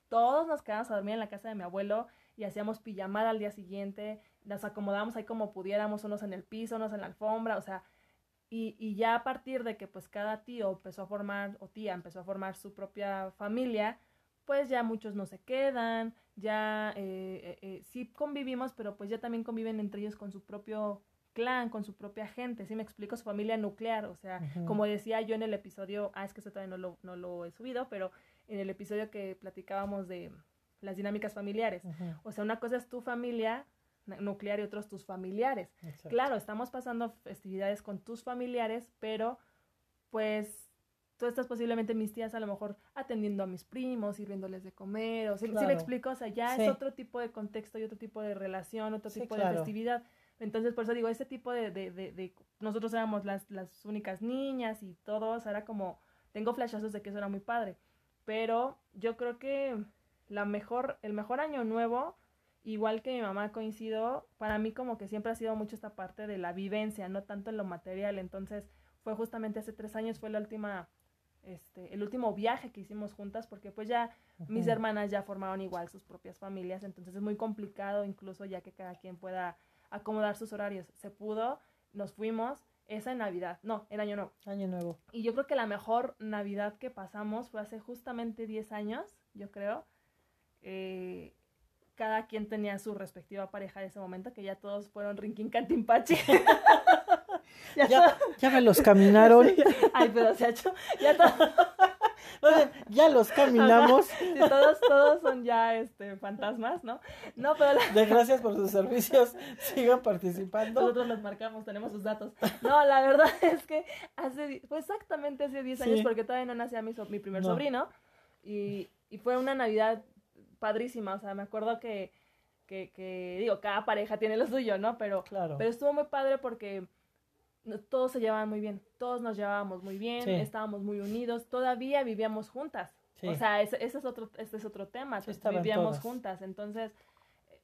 Todos nos quedamos a dormir en la casa de mi abuelo y hacíamos pijamada al día siguiente, nos acomodábamos ahí como pudiéramos, unos en el piso, unos en la alfombra, o sea, y, y ya a partir de que pues cada tío empezó a formar, o tía empezó a formar su propia familia, pues ya muchos no se quedan, ya eh, eh, eh, sí convivimos, pero pues ya también conviven entre ellos con su propio clan, con su propia gente, ¿sí me explico? Su familia nuclear, o sea, como decía yo en el episodio, ah, es que eso todavía no lo, no lo he subido, pero en el episodio que platicábamos de las dinámicas familiares, o sea, una cosa es tu familia nuclear y otros tus familiares. exacto. Claro, estamos pasando festividades con tus familiares, pero pues tú estás posiblemente mis tías a lo mejor atendiendo a mis primos, sirviéndoles de comer, o si Claro. me explico, o sea, ya Sí. es otro tipo de contexto y otro tipo de relación, otro Sí, tipo de festividad. Entonces, por eso digo, ese tipo de, de, de, de- nosotros éramos las, las únicas niñas y todos, era como, tengo flashazos de que eso era muy padre, pero yo creo que la mejor, el mejor año nuevo igual que mi mamá coincido, para mí como que siempre ha sido mucho esta parte de la vivencia, no tanto en lo material. Entonces fue justamente hace tres años, fue la última, este, el último viaje que hicimos juntas, porque pues ya mis hermanas ya formaron igual sus propias familias, entonces es muy complicado incluso ya que cada quien pueda acomodar sus horarios. Se pudo, nos fuimos, esa en Navidad, no, en Año Nuevo. Año nuevo. Y yo creo que la mejor Navidad que pasamos fue hace justamente 10 años, yo creo. Eh, cada quien tenía su respectiva pareja de ese momento, que ya todos fueron Rinkin Cantimpachi. <laughs> <laughs> ya Ya, ya me los caminaron. <laughs> Ay, pero se ha hecho, ya todo- <laughs> ya los caminamos. Sí, todos, todos son ya este fantasmas, ¿no? No, pero la... De gracias por sus servicios, sigan participando. Nosotros los marcamos, tenemos sus datos. No, la verdad es que hace, fue exactamente hace 10 años, porque todavía no nacía mi, so- mi primer No. sobrino, y, y fue una Navidad padrísima, o sea, me acuerdo que, que, que, digo, cada pareja tiene lo suyo, ¿no? Pero, Claro. pero estuvo muy padre porque todos se llevaban muy bien, todos nos llevábamos muy bien, Sí. estábamos muy unidos, todavía vivíamos juntas. Sí. O sea, ese, ese es otro, este es otro tema, Sí, estaban vivíamos todas. juntas, entonces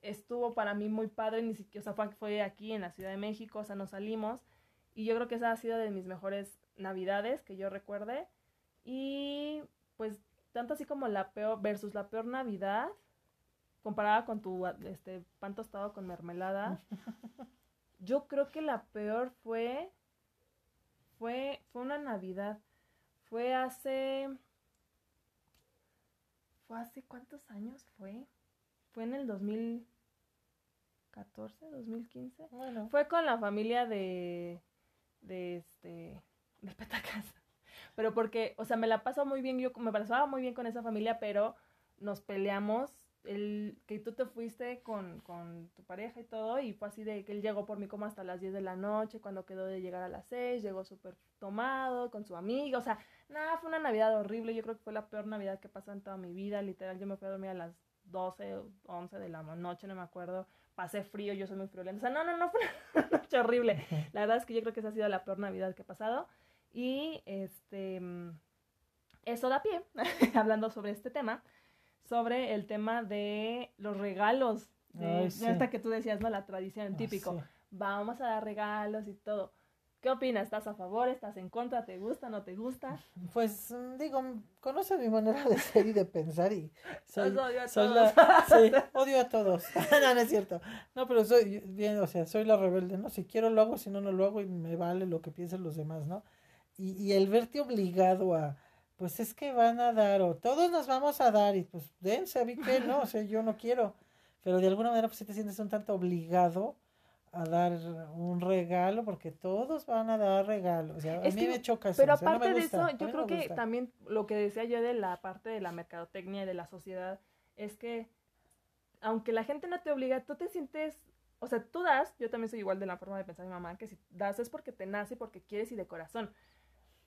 estuvo para mí muy padre, ni siquiera, o sea, fue, fue aquí en la Ciudad de México, o sea, nos salimos, y yo creo que esa ha sido de mis mejores navidades que yo recuerde, y pues tanto así como la peor, versus la peor Navidad, comparada con tu este, pan tostado con mermelada, <laughs> yo creo que la peor fue, fue, fue una Navidad, fue hace, fue hace cuántos años fue, fue en el 2014, 2015, Bueno, fue con la familia de, de este, de Petacas. <laughs> Pero porque, o sea, me la paso muy bien, yo me pasaba muy bien con esa familia, pero nos peleamos, el que tú te fuiste con, con tu pareja y todo, y fue así de que él llegó por mí como hasta las 10 de la noche, cuando quedó de llegar a las 6, llegó súper tomado, con su amiga, o sea, nada, fue una Navidad horrible, yo creo que fue la peor Navidad que pasó en toda mi vida, literal, yo me fui a dormir a las 12 o 11 de la noche, no me acuerdo, pasé frío, yo soy muy friolenta, o sea, no, no, no, fue <laughs> una noche horrible, <laughs> la verdad es que yo creo que esa ha sido la peor Navidad que he pasado, y este, mm, eso da pie, <laughs> hablando sobre este tema, sobre el tema de los regalos, de, Ay, sí. esta que tú decías, ¿no? La tradición, ah, típico sí. vamos a dar regalos y todo. ¿Qué opinas? ¿Estás a favor? ¿Estás en contra? ¿Te gusta? ¿No te gusta? Pues digo, conoce mi manera de ser y de pensar y soy, Los odio a soy todos. la, <laughs> sí, odio a todos. <laughs> no, no es cierto. No, pero soy bien, o sea, soy la rebelde, ¿no? Si quiero lo hago, si no, no lo hago y me vale lo que piensen los demás, ¿no? Y, y el verte obligado a, pues es que van a dar o todos nos vamos a dar y pues dense, a mí que no, o sea, yo no quiero. Pero de alguna manera pues si te sientes un tanto obligado a dar un regalo porque todos van a dar regalos. O sea, a mí que- me choca eso. Pero o sea, no aparte de eso, yo creo que también lo que decía yo de la parte de la mercadotecnia y de la sociedad es que aunque la gente no te obliga, tú te sientes, o sea, tú das, yo también soy igual de la forma de pensar de mi mamá, que si das es porque te nace, porque quieres y de corazón.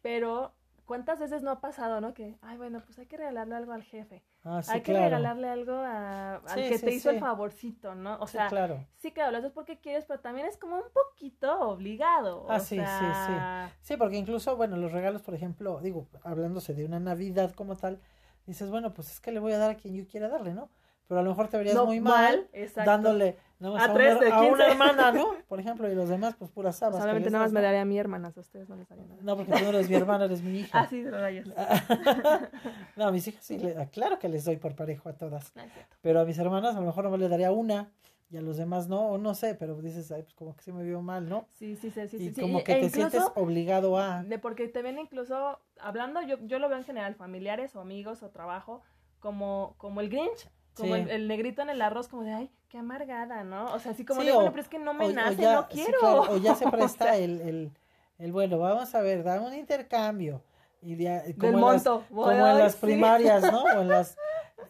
Pero ¿cuántas veces no ha pasado, no? Que, ay, bueno, pues hay que regalarle algo al jefe. Ah, sí, hay que claro. regalarle algo a- al Sí, que sí, te hizo el favorcito, ¿no? O sea, claro. sí, claro, lo haces porque quieres, pero también es como un poquito obligado. Ah, o sí, sí, sí. Sí, porque incluso, bueno, los regalos, por ejemplo, digo, hablándose de una Navidad como tal, dices, bueno, pues es que le voy a dar a quien yo quiera darle, ¿no? Pero a lo mejor te verías no muy mal dándole nada más A a, tres una, de a una 15. hermana, ¿no? Por ejemplo, y los demás, pues puras habas. que Solamente nada más me daría a mi hermana, a ustedes no les daría nada. No, porque tú no eres mi hermana, eres mi hija. <laughs> Ah, sí, de rayos. <laughs> no, a mis hijas sí, le- claro que les doy por parejo a todas. No es cierto. Pero a mis hermanas a lo mejor no me le daría una y a los demás no, o no sé, pero dices, ay, pues como que sí me vio mal, ¿no? Sí, sí, sí, sí. y sí, como que e te incluso, sientes obligado a... De porque te ven incluso, hablando, yo, yo lo veo en general, familiares o amigos o trabajo, como, como el Grinch, como Sí. el, el negrito en el arroz, como de, ay, qué amargada, ¿no? O sea, así como Sí, de, o- bueno, pero es que no me o- o nace, ya- no sí, quiero. claro, o ya se <laughs> presta sea, el, el, el, bueno, vamos a ver, da un intercambio. Y de, como del en las- monto. como Ay, en las sí. primarias, ¿no? <laughs> O en las,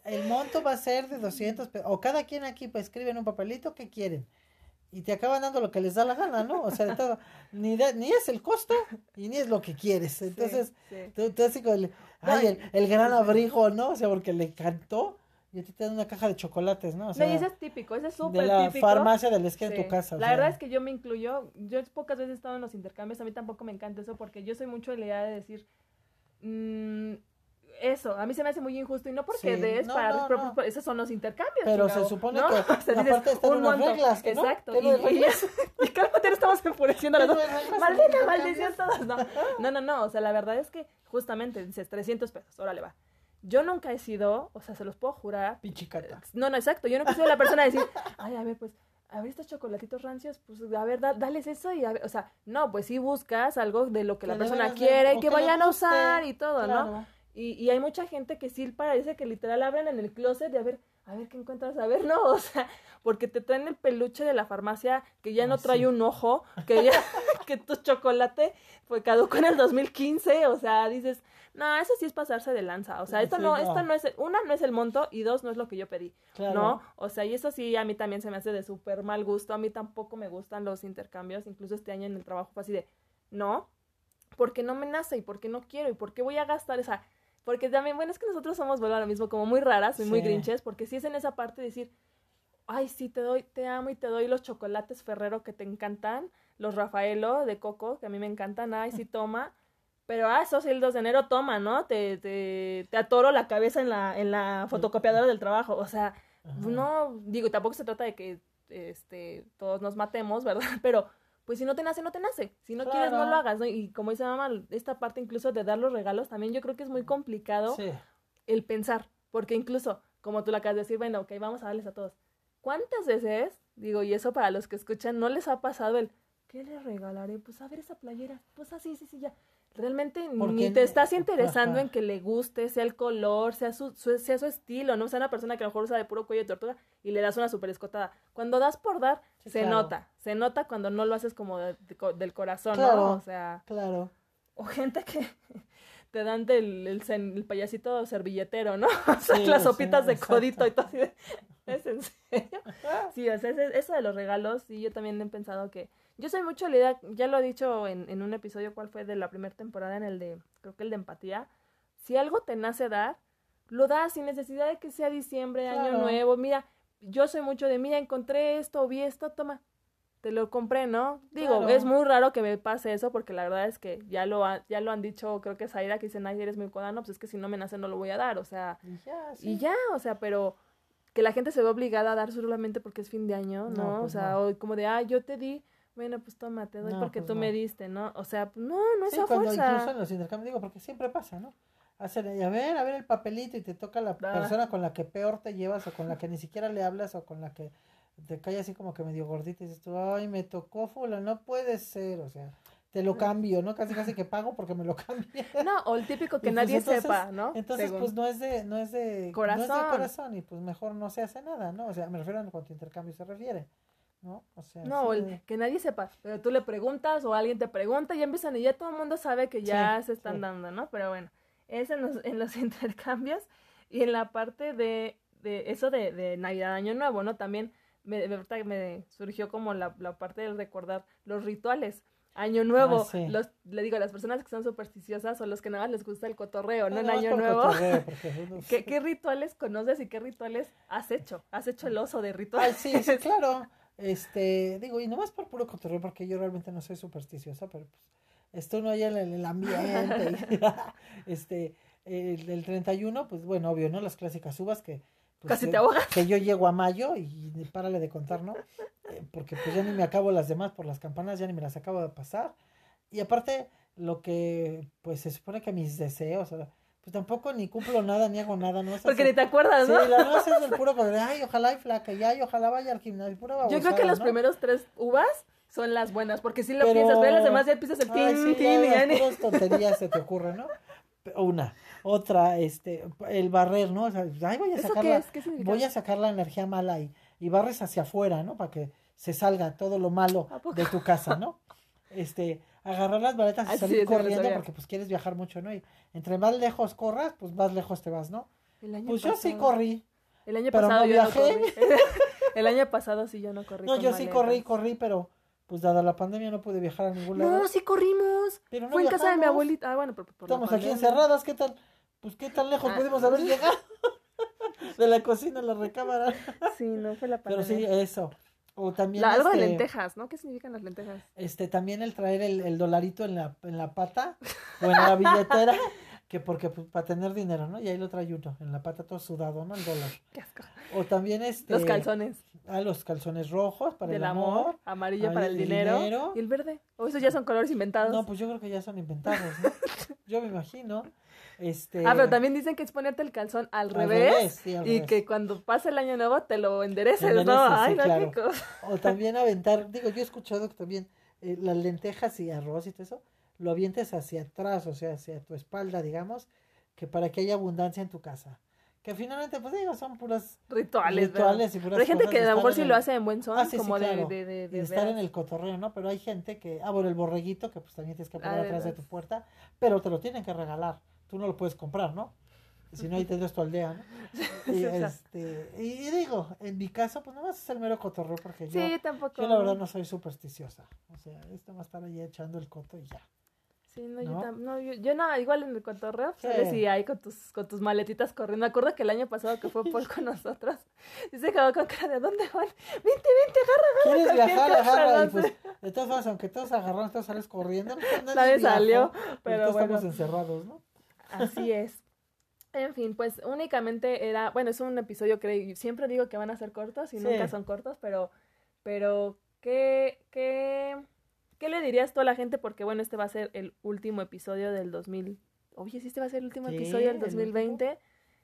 el monto va a ser de 200 pesos. O cada quien aquí pues escribe en un papelito que quieren. Y te acaban dando lo que les da la gana, ¿no? O sea, de todo. Ni, da- ni es el costo y ni es lo que quieres. Entonces, tú, tú así como el, ay, el, el gran abrigo, ¿no? O sea, porque le cantó y a ti te dan una caja de chocolates, ¿no? O sea, no, y ese es típico, ese es de súper la típico. farmacia de la esquina de Sí. tu casa. La sea. verdad es que yo me incluyo, yo pocas veces he estado en los intercambios, a mí tampoco me encanta eso porque yo soy mucho de la idea de decir, mm, eso, a mí se me hace muy injusto y no porque Sí. des No, para, no, pero- no. esos son los intercambios. Pero chingado, se supone que <laughs> O sea, dices, aparte están un unas reglas, ¿no? Exacto. ¿Qué Y, <laughs> y, y cálmate, no estamos enfureciendo las ¿Qué dos. Maldita maldición todas. No. no, no, no. O sea, la verdad es que justamente dices 300 pesos, órale va. Yo nunca he sido, o sea, se los puedo jurar, Pichicata. no, no, exacto. Yo nunca he sido la persona de decir, <laughs> ay, a ver, pues, a ver estos chocolatitos rancios, pues, a ver, da- dales eso y a ver, o sea, no, pues sí buscas algo de lo que la Que persona quiere y que que vayan a usar y todo, ¿no? Y, y hay mucha gente que sí parece que literal abren en el closet de a ver, a ver qué encuentras, a ver, <laughs> no, o sea, porque te traen el peluche de la farmacia que ya no Ah, trae sí. un ojo, que ya, <laughs> que tu chocolate fue caduco en el 2015, o sea, dices, No, eso sí es pasarse de lanza. O sea, esto Sí, no, no. esto no es, una, no es el monto y dos, no es lo que yo pedí. Claro. ¿No? O sea, y eso sí, a mí también se me hace de súper mal gusto. A mí tampoco me gustan los intercambios. Incluso este año en el trabajo fue así de, no, porque no me nace y porque no quiero y porque voy a gastar esa. Porque también, bueno, es que nosotros somos, bueno, ahora mismo como muy raras y muy Sí. grinches, porque si es en esa parte de decir, ay, sí, te doy, te amo y te doy los chocolates Ferrero que te encantan, los Rafaelo de coco, que a mí me encantan, ay, sí, toma. Pero, ah, esos el 2 de enero, toma, ¿no? Te, te, te atoro la cabeza en la, en la fotocopiadora del trabajo. O sea, Ajá. no, digo, tampoco se trata de que este, todos nos matemos, ¿verdad? <laughs> Pero, pues si no te nace, no te nace. Si no quieres, no lo hagas, ¿no? Y como dice mamá, esta parte incluso de dar los regalos, también yo creo que es muy complicado Sí. el pensar. Porque incluso, como tú lo acabas de decir, bueno, ok, vamos a darles a todos. ¿Cuántas veces, digo, y eso para los que escuchan, no les ha pasado el, ¿qué les regalaré? Pues a ver esa playera. Pues así, sí, sí, ya. Realmente ni te estás interesando ajá. en que le guste, sea el color, sea su, su- sea su estilo, ¿no? O sea, una persona que a lo mejor usa de puro cuello de tortuga y le das una super escotada. Cuando das por dar, Sí, se claro. nota. Se nota cuando no lo haces como de- de co- del corazón, Claro. ¿no? O sea, Claro. o gente que <laughs> te dan del el, el payasito servilletero, ¿no? <laughs> O sea, Sí, las sí, sopitas de exacto. codito y todo así de, <laughs> ¿es en serio? Sí, o sea, eso de los regalos, sí, yo también he pensado que, yo soy mucho la idea, ya lo he dicho en, en un episodio, ¿cuál fue? De la primera temporada, en el de, creo que el de empatía, si algo te nace dar, lo das sin necesidad de que sea diciembre, año Claro. nuevo, mira, yo soy mucho de, mira, encontré esto, vi esto, toma, te lo compré, ¿no? Digo, Claro. es muy raro que me pase eso porque la verdad es que ya lo, ha- ya lo han dicho, creo que Zaira, que dicen, ay, eres muy codano, pues es que si no me nace no lo voy a dar, o sea, Y ya, sí. y ya, o sea, pero que la gente se ve obligada a dar solamente porque es fin de año, ¿no? No, o pues sea, no. o como de, ah, yo te di, bueno, pues toma, te doy No, porque pues tú no. me diste, ¿no? O sea, pues, no, no es Sí, a cuando fuerza. incluso en los intercambios, digo, porque siempre pasa, ¿no? Hacer, a ver, a ver el papelito y te toca la Ah. persona con la que peor te llevas o con la que ni siquiera le hablas o con la que te cae así como que medio gordita y dices tú, ay, me tocó fula, no puede ser, o sea, te lo cambio, ¿no? Casi casi que pago porque me lo <laughs> cambie. No, o el típico que Y pues nadie entonces- sepa, ¿no? Entonces, Según. pues no es de, no es de No es de Corazón. corazón y pues mejor no se hace nada, ¿no? O sea, me refiero a cuanto intercambio se refiere, ¿no? O sea, No, sí, o el que nadie sepa, pero tú le preguntas o alguien te pregunta y ya empiezan y ya todo el mundo sabe que ya Sí, se están sí. dando, ¿no? Pero bueno, es en los, en los <laughs> intercambios y en la parte de, de eso de, de Navidad, Año Nuevo, ¿no? También me, me, surgió como la, la parte del recordar los rituales. Año Nuevo, Ah, sí. los, le digo, las personas que son supersticiosas son los que nada más les gusta el cotorreo, ¿no? En nada más Año Nuevo. cotorreo, <laughs> porque uno- ¿Qué, ¿Qué rituales conoces y qué rituales has hecho? ¿Has hecho el oso de rituales? Ay, sí, sí, claro. <laughs> Este, digo, y nomás por puro cotorreo, porque yo realmente no soy supersticiosa, pero pues, está uno ahí en el, el ambiente. y, <laughs> <laughs> este, el, el 31, pues bueno, obvio, ¿no? Las clásicas uvas que. pues, Casi te ahogas. Que yo llego a mayo y párale de contar, ¿no? Eh, porque pues ya ni me acabo las demás por las campanas, ya ni me las acabo de pasar. Y aparte, lo que, pues se supone que mis deseos, o sea, pues tampoco ni cumplo nada, ni hago nada, ¿no? Sea, Porque ni te acuerdas, Sí, ¿no? la verdad es el puro ay, ojalá y flaca, y ay, ojalá vaya al gimnasio, pura Yo creo que babosada, los ¿no? primeros tres uvas son las buenas, porque si lo Pero- piensas, pero las demás ya empiezas el tin, sí, tin, ya, y ya <laughs> tonterías se te ocurren, ¿no? Una, otra, este, el barrer, ¿no? O sea, ay, voy a ¿Eso sacar qué la, es? Voy a sacar la energía mala y, y barres hacia afuera, ¿no? Para que se salga todo lo malo de tu casa, ¿no? <laughs> Este, agarrar las maletas y Ah, salir corriendo porque pues quieres viajar mucho, ¿no? Y entre más lejos corras, pues más lejos te vas, ¿no? El año Pues yo sí corrí. El año pero pasado no yo no viajé. corrí. <laughs> El año pasado sí yo no corrí. No, yo sí corrí, corrí, pero pues dada la pandemia no pude viajar a ningún lado. No, sí corrimos. Pero no Fue en casa de mi abuelita. Ah, bueno, pero por la Estamos aquí encerradas, ¿qué tal? Pues qué tan lejos Ah. pudimos haber llegado. <laughs> de la cocina a la recámara. Sí, no fue la Pero pandemia. sí, eso. O también La- algo de este, lentejas, ¿no? ¿Qué significan las lentejas? este también el traer el, el dolarito en la, en la pata o en la billetera, que porque pues, para tener dinero, ¿no? Y ahí lo trae uno, en la pata todo sudado, ¿no? El dólar. <laughs> Qué asco. O también este Los calzones Ah, los calzones rojos para del el amor. amor, amarillo para el el dinero, dinero. y el verde. O esos ya son colores inventados. No, pues yo creo que ya son inventados, ¿no? <laughs> Yo me imagino. Este Ah, pero también dicen que es ponerte el calzón al, Al revés, revés, sí, al y revés. que cuando pase el año nuevo te lo endereces, ¿no? Ay, sí, no, claro. O también aventar, digo, yo he escuchado que también eh, las lentejas y arroz y todo eso, lo avientes hacia atrás, o sea, hacia tu espalda, digamos, que para que haya abundancia en tu casa. Que finalmente, pues digo, son puras Rituales, ¿verdad? rituales y puras Pero hay gente que de a lo mejor sí el- lo hace en buen son, Ah, sí, como de, claro. de, de, de estar en el cotorreo, ¿no? Pero hay gente que, ah, bueno, el borreguito, que pues también tienes que poner Ah, atrás de tu puerta, pero te lo tienen que regalar. Tú no lo puedes comprar, ¿no? Si no, ahí tendrás tu aldea, ¿no? <laughs> Y, este, y, digo, en mi caso, pues no vas a ser mero cotorreo porque yo, tampoco. yo la verdad no soy supersticiosa. O sea, esto va a estar ahí echando el coto y ya. Sí, no, Yo, no yo, no, igual en el cotorreo, sí. sales ahí con tus, con tus maletitas corriendo. Me acuerdo que el año pasado que fue Paul con nosotros, <laughs> dice que con cara de ¿dónde van? Vente, vente, agarra, agarra. ¿Quieres viajar? Agarra. Y pues, de todas formas, aunque todos agarraron, todos sales corriendo. <laughs> Pues, nadie, salió, pero todos estamos encerrados, ¿no? Así <laughs> es. En fin, pues únicamente era, bueno, es un episodio que siempre digo que van a ser cortos y nunca son cortos, pero, pero, ¿qué, qué, qué le dirías tú a la gente? Porque bueno, este va a ser el último episodio del 2000, oye, sí, este va a ser el último episodio del 2020.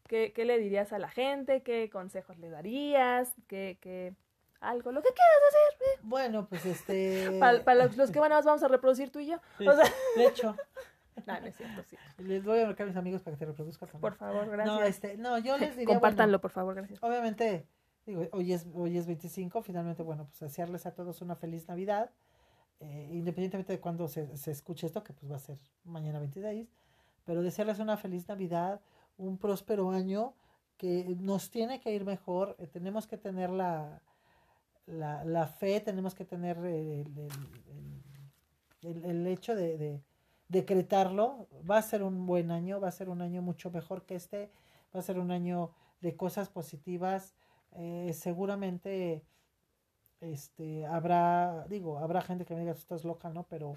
¿Qué, ¿Qué le dirías a la gente? ¿Qué consejos le darías? ¿Qué, qué, algo, lo que quieras hacer? Bueno, pues este... <laughs> Para, los, que van a vamos a reproducir tú y yo. De hecho, <laughs> no, no es cierto, sí. Les voy a marcar a mis amigos para que te reproduzcan también. Por favor, gracias. No, este, no, yo les diría. <laughs> Compártanlo, por favor, gracias. Obviamente, digo, hoy es, hoy es 25, finalmente, bueno, pues desearles a todos una feliz Navidad. Eh, independientemente de cuándo se, se escuche esto, que pues va a ser mañana 26, pero desearles una feliz Navidad, un próspero año, que nos tiene que ir mejor, eh, tenemos que tener la, la, la, fe, tenemos que tener el, el, el, el hecho de, de decretarlo, va a ser un buen año, va a ser un año mucho mejor que este, va a ser un año de cosas positivas, eh, seguramente este habrá, digo, habrá gente que me diga estás loca, ¿no? Pero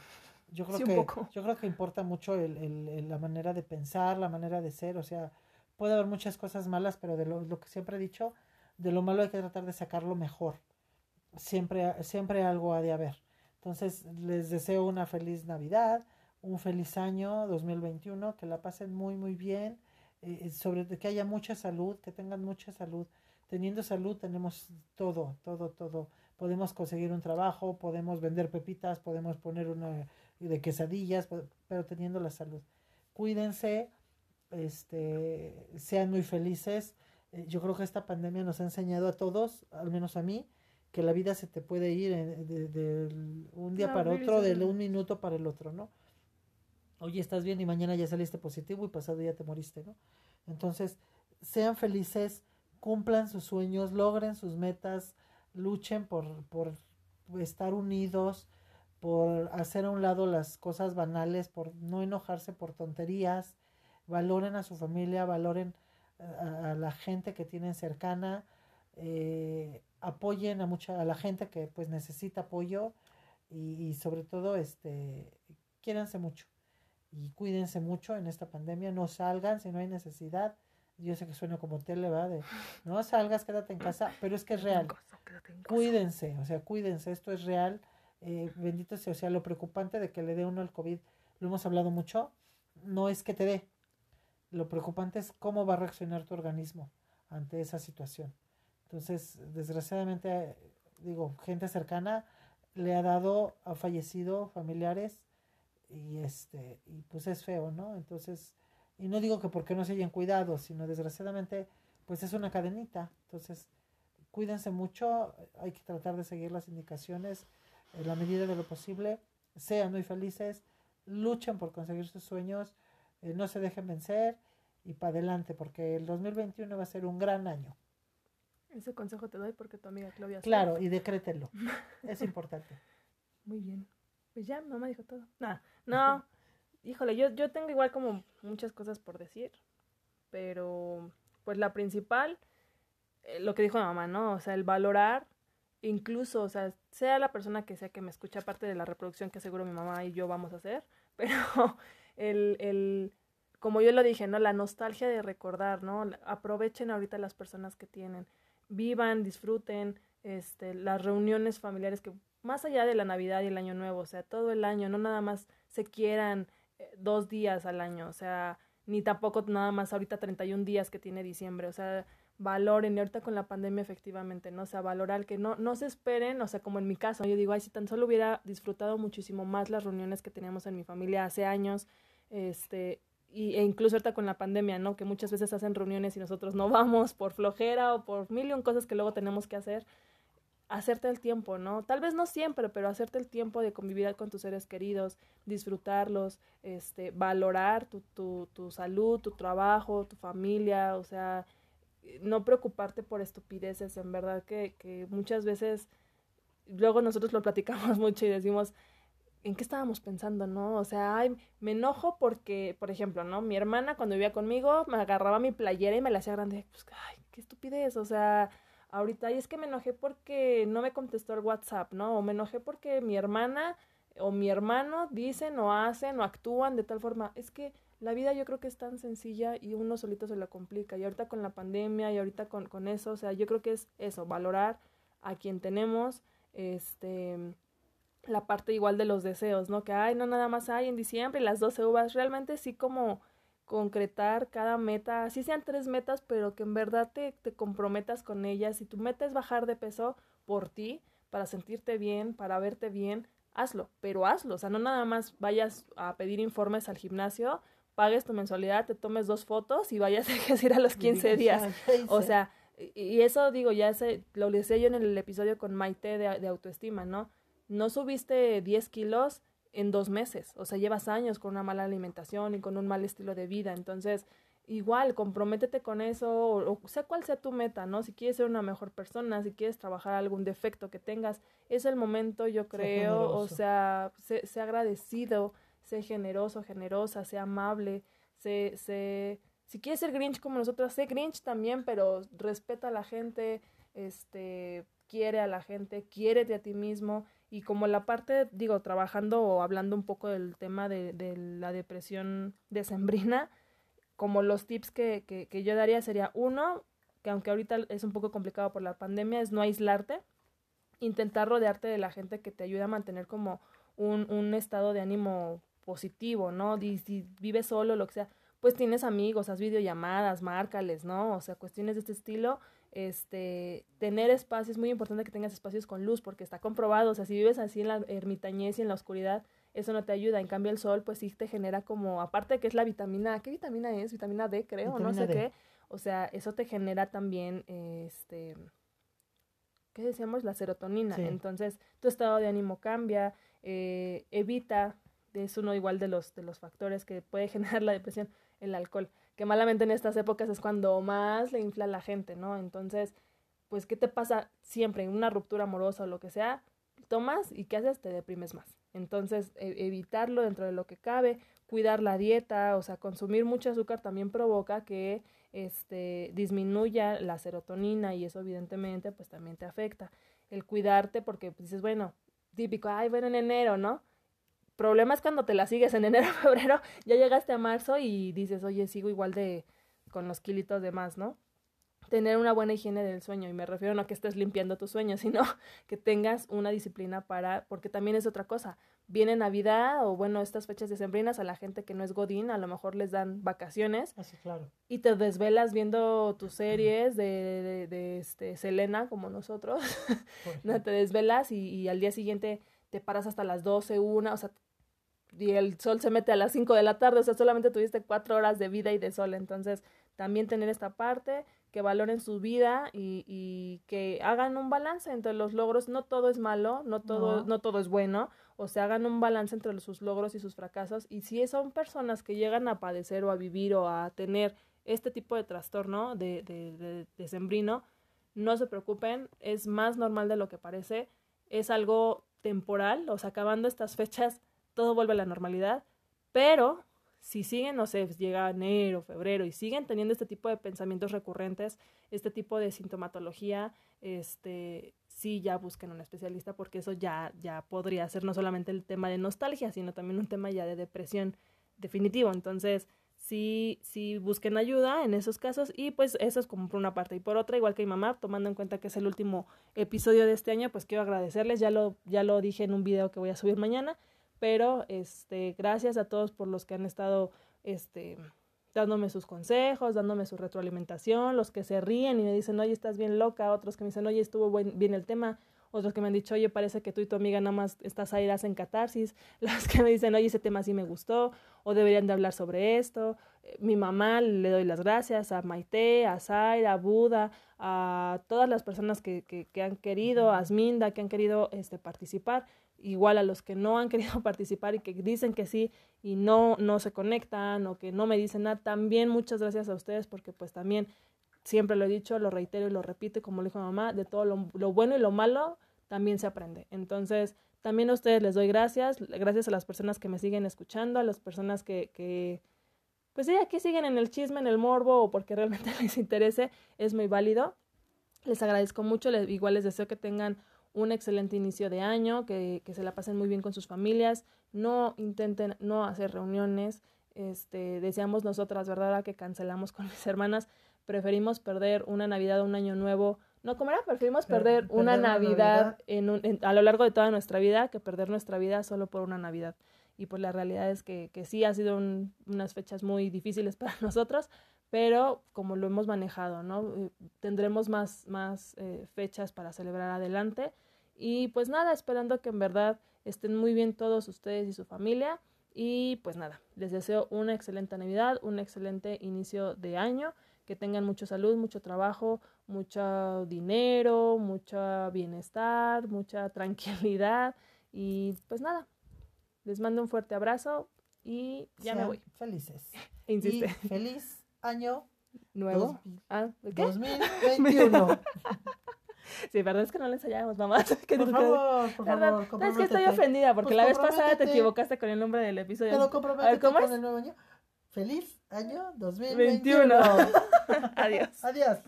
yo creo que yo creo que importa mucho el, el, la manera de pensar, la manera de ser, o sea, puede haber muchas cosas malas, pero de lo, lo que siempre he dicho, de lo malo hay que tratar de sacarlo mejor. Siempre, siempre algo ha de haber. Entonces, les deseo una feliz Navidad, un feliz año 2021, que la pasen muy, muy bien, eh, eh, sobre que haya mucha salud, que tengan mucha salud. Teniendo salud tenemos todo, todo, todo. Podemos conseguir un trabajo, podemos vender pepitas, podemos poner una de quesadillas, pero teniendo la salud. Cuídense, este, sean muy felices. Eh, yo creo que esta pandemia nos ha enseñado a todos, al menos a mí, que la vida se te puede ir de, un día para otro, de un minuto para el otro, ¿no? Hoy estás bien y mañana ya saliste positivo y pasado ya te moriste, ¿no? Entonces, sean felices, cumplan sus sueños, logren sus metas, luchen por, por estar unidos, por hacer a un lado las cosas banales, por no enojarse por tonterías, valoren a su familia, valoren a, la gente que tienen cercana, eh, apoyen a mucha a la gente que pues necesita apoyo y, y sobre todo este quiéranse mucho y cuídense mucho en esta pandemia, no salgan si no hay necesidad. Yo sé que suena como tele, ¿verdad? De, no salgas, quédate en casa, pero es que es real. Cuídense, o sea, cuídense, esto es real. Eh, bendito sea, o sea, lo preocupante de que le dé uno el COVID, lo hemos hablado mucho, no es que te dé, lo preocupante es cómo va a reaccionar tu organismo ante esa situación. Entonces, desgraciadamente, digo, gente cercana le ha dado, ha fallecido familiares y este y pues es feo no entonces y no digo que porque no se hayan cuidado sino desgraciadamente pues es una cadenita. Entonces cuídense mucho hay que tratar de seguir las indicaciones en la medida de lo posible sean muy felices luchen por conseguir sus sueños eh, no se dejen vencer y para adelante porque el 2021 va a ser un gran año. Ese consejo te doy porque tu amiga Claudia claro y decrétenlo <laughs> es importante. Muy bien pues ya, mamá dijo todo. Nada, no, híjole, yo, yo tengo igual como muchas cosas por decir, pero pues la principal, eh, lo que dijo mamá, ¿no? O sea, el valorar, incluso, o sea, sea la persona que sea que me escucha, aparte de la reproducción que seguro mi mamá y yo vamos a hacer, <laughs> pero el, el, como yo lo dije, ¿no? La nostalgia de recordar, ¿no? Aprovechen ahorita las personas que tienen, vivan, disfruten, este, las reuniones familiares que más allá de la Navidad y el Año Nuevo, o sea, todo el año, no nada más se quieran eh, dos días al año, o sea, ni tampoco nada más ahorita 31 días que tiene diciembre, o sea, valoren, y ahorita con la pandemia efectivamente, ¿no? O sea, valorar que no, no se esperen, o sea, como en mi caso, yo digo, ay, si tan solo hubiera disfrutado muchísimo más las reuniones que teníamos en mi familia hace años, este, y, e incluso ahorita con la pandemia, ¿no? Que muchas veces hacen reuniones y nosotros no vamos por flojera o por mil y un cosas que luego tenemos que hacer hacerte el tiempo, ¿no? Tal vez no siempre, pero hacerte el tiempo de convivir con tus seres queridos, disfrutarlos, este, valorar tu, tu, tu salud, tu trabajo, tu familia, o sea, no preocuparte por estupideces, en verdad que, que muchas veces, luego nosotros lo platicamos <laughs> mucho y decimos, ¿en qué estábamos pensando, no? O sea, ay, me enojo porque, por ejemplo, ¿no? Mi hermana cuando vivía conmigo me agarraba mi playera y me la hacía grande. Pues, ay, qué estupidez, o sea, ahorita, y es que me enojé porque no me contestó el WhatsApp, ¿no? O me enojé porque mi hermana o mi hermano dicen o hacen o actúan de tal forma. Es que la vida yo creo que es tan sencilla y uno solito se la complica. Y ahorita con la pandemia y ahorita con, con eso, o sea, yo creo que es eso, valorar a quien tenemos, este la parte igual de los deseos, ¿no? Que, ay, no nada más hay en diciembre y las 12 uvas, realmente sí como concretar cada meta, así sean tres metas, pero que en verdad te, te comprometas con ellas. Si tu meta es bajar de peso por ti, para sentirte bien, para verte bien, hazlo, pero hazlo, o sea, no nada más vayas a pedir informes al gimnasio, pagues tu mensualidad, te tomes dos fotos y vayas a ir a los <laughs> 15 días. O sea, y eso digo, ya sé, lo decía yo en el episodio con Maite de, de autoestima, ¿no? no subiste 10 kilos en dos meses, o sea, llevas años con una mala alimentación y con un mal estilo de vida, entonces igual, comprométete con eso, o, sea cual sea tu meta, ¿no? Si quieres ser una mejor persona, si quieres trabajar algún defecto que tengas, es el momento, yo creo, o sea, sé, agradecido, sé generoso, generosa, sé amable, sé, sé, si quieres ser Grinch como nosotros, sé Grinch también, pero respeta a la gente, este, quiere a la gente, quiérete a ti mismo y como la parte, digo, trabajando o hablando un poco del tema de, de la depresión decembrina, como los tips que, que, que, yo daría sería uno, que aunque ahorita es un poco complicado por la pandemia, es no aislarte, intentar rodearte de la gente que te ayude a mantener como un, un estado de ánimo positivo, ¿no? Si vives solo, lo que sea, pues tienes amigos, haz videollamadas, márcales, ¿no? O sea, cuestiones de este estilo este, tener espacios, es muy importante que tengas espacios con luz, porque está comprobado, o sea, si vives así en la ermitañez y en la oscuridad, eso no te ayuda. En cambio, el sol, pues sí te genera como, aparte de que es la vitamina, ¿qué vitamina es? Vitamina D, creo, no sé qué. O sea, eso te genera también, este, ¿qué decíamos? La serotonina. Entonces, tu estado de ánimo cambia, eh, evita, es uno igual de los, de los factores que puede <laughs> generar la depresión, el alcohol que malamente en estas épocas es cuando más le infla la gente, ¿no? Entonces, pues, ¿qué te pasa siempre en una ruptura amorosa o lo que sea? Tomas y ¿qué haces? Te deprimes más. Entonces, e evitarlo dentro de lo que cabe, cuidar la dieta, o sea, consumir mucho azúcar también provoca que este disminuya la serotonina y eso evidentemente pues también te afecta. El cuidarte porque pues, dices, bueno, típico, ay, bueno, en enero, ¿no? Problema es cuando te la sigues en enero, <laughs> febrero, ya llegaste a marzo y dices, oye, sigo igual de con los kilitos de más, ¿no? Tener una buena higiene del sueño, y me refiero no a que estés limpiando tu sueño, <laughs> sino que tengas una disciplina para, porque también es otra cosa. Viene Navidad o bueno, estas fechas decembrinas a la gente que no es Godín, a lo mejor les dan vacaciones. Así, ah, claro. Y te desvelas viendo tus series de, de, de, este, Selena, como nosotros. <laughs> no te desvelas y, y al día siguiente te paras hasta las 12, una, o sea, y el sol se mete a las 5 de la tarde, o sea, solamente tuviste cuatro horas de vida y de sol. Entonces, también tener esta parte, que valoren su vida y, y que hagan un balance entre los logros. No todo es malo, no todo, no. todo es bueno, o sea, hagan un balance entre sus logros y sus fracasos. Y si son personas que llegan a padecer o a vivir o a tener este tipo de trastorno de, de, de, de sembrino, no se preocupen, es más normal de lo que parece, es algo temporal, o sea, acabando estas fechas todo vuelve a la normalidad, pero si siguen, no sé, llega enero, febrero y siguen teniendo este tipo de pensamientos recurrentes, este tipo de sintomatología, este, sí ya busquen un especialista porque eso ya, ya podría ser no solamente el tema de nostalgia, sino también un tema ya de depresión definitivo. Entonces, sí, sí busquen ayuda en esos casos y pues eso es como por una parte y por otra, igual que mi mamá, tomando en cuenta que es el último episodio de este año, pues quiero agradecerles, ya lo, ya lo dije en un video que voy a subir mañana, pero este, gracias a todos por los que han estado este, dándome sus consejos, dándome su retroalimentación, los que se ríen y me dicen, oye, estás bien loca, otros que me dicen, oye, estuvo buen, bien el tema, otros que me han dicho, oye, parece que tú y tu amiga nada más estás ahí, en catarsis, <laughs> los que me dicen, oye, ese tema sí me gustó, o deberían de hablar sobre esto. Eh, mi mamá le doy las gracias a Maite, a Zaira, a Buda, a todas las personas que, que, que han querido, a Asminda, que han querido este, participar igual a los que no han querido <laughs> participar y que dicen que sí y no, no se conectan o que no me dicen nada, también muchas gracias a ustedes porque pues también siempre lo he dicho, lo reitero y lo repito, como le dijo mamá, de todo lo, lo, bueno y lo malo también se aprende. Entonces, también a ustedes les doy gracias, gracias a las personas que me siguen escuchando, a las personas que, que pues sí, aquí siguen en el chisme, en el morbo o porque realmente <laughs> les interese, es muy válido. Les agradezco mucho, les, igual les deseo que tengan un excelente inicio de año, que, que se la pasen muy bien con sus familias, no intenten no hacer reuniones, este, deseamos nosotras, ¿verdad? Que cancelamos con mis hermanas, preferimos perder una Navidad o un año nuevo. No, ¿cómo era? Preferimos perder, una Navidad, En un, a lo largo de toda nuestra vida que perder nuestra vida solo por una Navidad. Y pues la realidad es que, que sí ha sido unas fechas muy difíciles para <laughs> nosotros, pero como lo hemos manejado, ¿no? Eh, tendremos más, más eh, fechas para celebrar adelante y pues nada, esperando que en verdad estén muy bien todos ustedes y su familia y pues nada, les deseo una excelente Navidad, un excelente inicio de año, que tengan mucha salud, mucho trabajo, mucho dinero, mucho bienestar, mucha <laughs> tranquilidad y pues nada, les mando un fuerte abrazo y ya me voy. Felices. <laughs> Insiste. feliz año nuevo. ah, ¿qué? 2021. <laughs> Sí, verdad es que no le ensayábamos, mamá. <laughs> por favor, por favor, Es que estoy ofendida porque pues la vez pasada te equivocaste con el nombre del episodio. Pero comprométete ¿cómo con el nuevo año. Feliz año 2021. 21. <laughs> Adiós. Adiós.